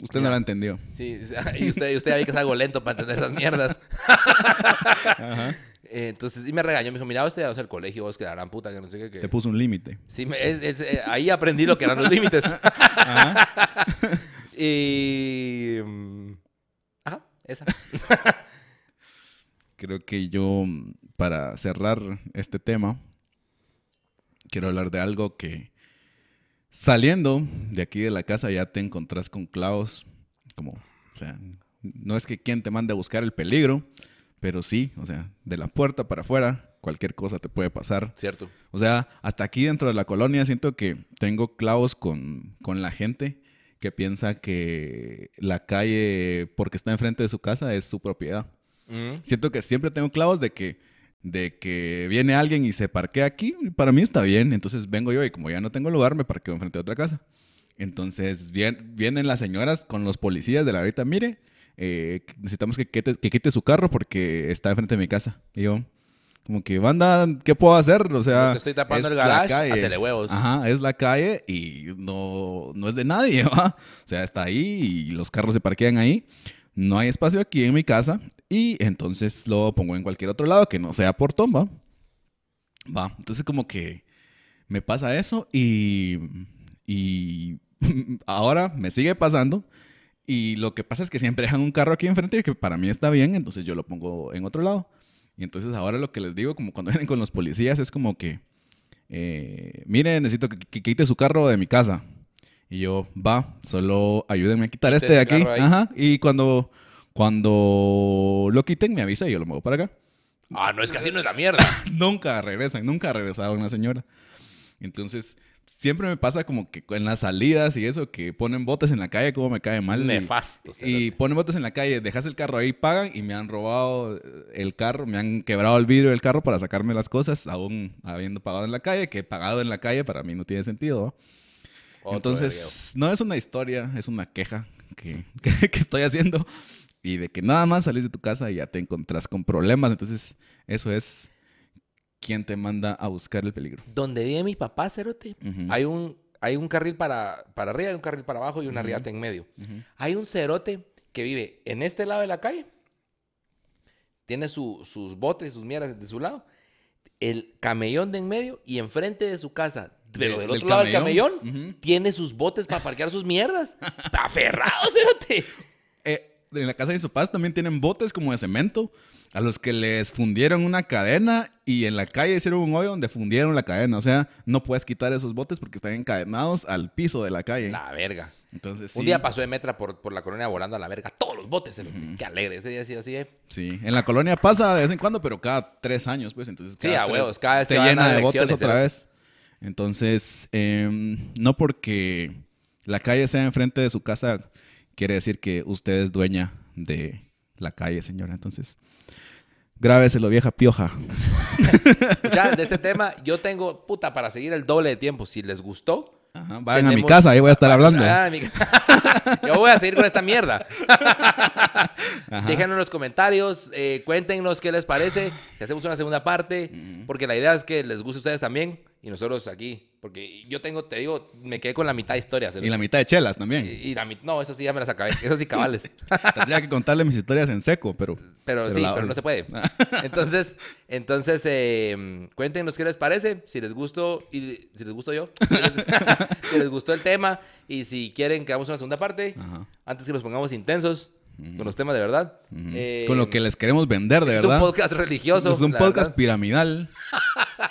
Usted no la entendió. Sí, [laughs] y usted, y usted ya que es algo lento para entender esas mierdas. Ajá. [laughs] Eh, entonces, y me regañó, me dijo, mira, usted ya vas al colegio, vos que la gran puta, que no sé qué. que-". Te puso un límite. Sí, me- es- es- eh, ahí aprendí lo que eran los límites. [laughs] Ajá. y... mm, Ajá, esa. Creo que yo, para cerrar este tema, quiero hablar de algo que Saliendo de aquí de la casa ya te encontrás con clavos, como, o sea, no es que quien te mande a buscar el peligro, pero sí, o sea, de la puerta para afuera, cualquier cosa te puede pasar. Cierto. O sea, hasta aquí dentro de la colonia siento que tengo clavos con, con la gente que piensa que la calle, porque está enfrente de su casa, es su propiedad. Mm. Siento que siempre tengo clavos de que, de que viene alguien y se parquea aquí. Para mí está bien. Entonces vengo yo y como ya no tengo lugar, me parqueo enfrente de otra casa. Entonces vien- vienen las señoras con los policías de la ahorita, mire, eh, necesitamos que quite, que quite su carro porque está enfrente de mi casa. Y yo, como que, banda, ¿qué puedo hacer? O sea, te estoy tapando es el la garage, calle. hacele huevos. Ajá, es la calle y no, no es de nadie, [laughs] ¿va? O sea, está ahí y los carros se parquean ahí. No hay espacio aquí en mi casa y entonces lo pongo en cualquier otro lado que no sea portón, ¿va? Va, entonces como que me pasa eso y, y [laughs] ahora me sigue pasando. Y lo que pasa es que siempre [laughs] dejan un carro aquí enfrente que para mí está bien, entonces yo lo pongo en otro lado. Y entonces ahora lo que les digo, como cuando [laughs] vienen con los policías, es como que, eh, mire, necesito que quite su carro de mi casa. Y yo, va, solo ayúdenme a quitar este de aquí. Ajá. Y cuando, cuando lo quiten, me avisa y yo lo muevo para acá. Ah, no, es que así no es la mierda. [laughs] nunca regresan, nunca ha regresado una señora. Entonces, siempre me pasa como que en las salidas y eso, que ponen botes en la calle, como me cae mal. y- Nefasto. y cerote. ponen botes en la calle, dejas el carro ahí, pagan y me han robado eh, el carro, me han quebrado el vidrio del carro para sacarme las cosas, aún habiendo pagado en la calle, que pagado en la calle para mí no tiene sentido. ¿no? Otro Entonces, no es una historia, es una queja que, [laughs] que- que estoy haciendo. Y de que nada más salís de tu casa y ya te encontrás con problemas. Entonces, eso es quien te manda a buscar el peligro. Donde vive mi papá, Cerote, hay un, hay un carril para, para arriba y un carril para abajo y una riata en medio. Hay un cerote que vive en este lado de la calle. Tiene su- sus botes, sus mierdas de su lado. El camellón de en medio y enfrente de su casa, pero De- del del otro lado del camellón, tiene sus botes para parquear sus mierdas. [laughs] Está aferrado, cerote. Eh, en la casa de sus papás también tienen botes como de cemento a los que les fundieron una cadena y en la calle hicieron un hoyo donde fundieron la cadena. O sea, no puedes quitar esos botes porque están encadenados al piso de la calle. La verga. Entonces, Un sí. día pasó de metra por, por la colonia volando a la verga. Todos los botes. Qué alegre. Ese día ha sido así, eh. Sí, en la colonia pasa de vez en cuando, pero cada tres años, pues. Entonces, Sí, cada a tres huevos, cada vez a llena de botes otra vez. Entonces, em, no porque la calle sea enfrente de su casa, quiere decir que usted es dueña de la calle, señora. Entonces, grábeselo, vieja pioja. [laughs] Ya, de este tema, yo tengo, puta, para seguir el doble de tiempo. Si les gustó, Ajá, vayan a mi casa, ahí voy a estar hablando. Ah, mi- [laughs] Yo voy a seguir con esta mierda. [laughs] Déjenos en los comentarios, eh, cuéntenos qué les parece, si hacemos una segunda parte, porque la idea es que les guste a ustedes también y nosotros aquí, porque yo tengo, te digo, me quedé con la mitad de historias. Y la mitad de chelas también. Y- y la no, eso sí ya me las acabé, eso sí cabales. [laughs] Tendría que contarle mis historias en seco, pero... Pero, Pero sí, la- pero no se puede. [laughs] Entonces, entonces eh, cuéntenos qué les parece, si les gustó y si les gustó yo, [laughs] si les, gustó el tema y si quieren que hagamos una segunda parte, Ajá. antes que nos pongamos intensos con los temas de verdad. Eh, Con lo que les queremos vender, de es verdad. un podcast religioso. es un podcast verdad. piramidal.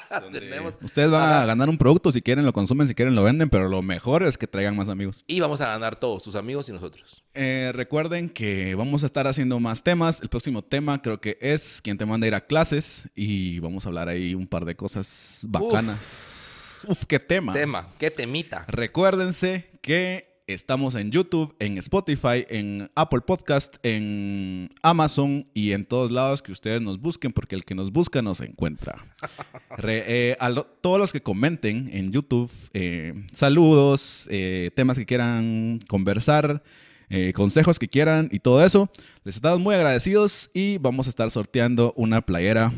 [laughs] donde Tenemos- Ustedes van Ajá. a ganar un producto si quieren lo consumen, si quieren lo venden, pero lo mejor es que traigan más amigos. Y vamos a ganar todos, sus amigos y nosotros. Eh, recuerden que vamos a estar haciendo más temas. El próximo tema creo que es quien te manda a ir a clases y vamos a hablar ahí un par de cosas bacanas. Uf, qué tema. Tema, qué temita. Recuérdense que estamos en YouTube, en Spotify, en Apple Podcast, en Amazon y en todos lados que ustedes nos busquen, porque el que nos busca nos encuentra. [laughs] Re- eh, a lo- todos los que comenten en YouTube, eh, saludos, eh, temas que quieran conversar. eh, consejos que quieran y todo eso, les estamos muy agradecidos y vamos a estar sorteando una playera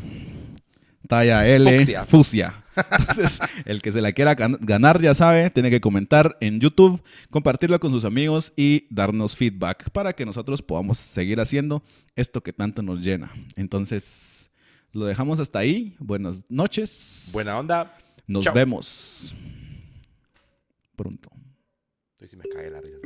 talla L Fucsia. fucsia. Entonces, el que se la quiera gan- ganar, ya sabe, tiene que comentar en YouTube, compartirlo con sus amigos y darnos feedback para que nosotros podamos seguir haciendo esto que tanto nos llena. Entonces, lo dejamos hasta ahí. Buenas noches. Buena onda. Nos Chao. vemos pronto. Estoy si me cae la risa.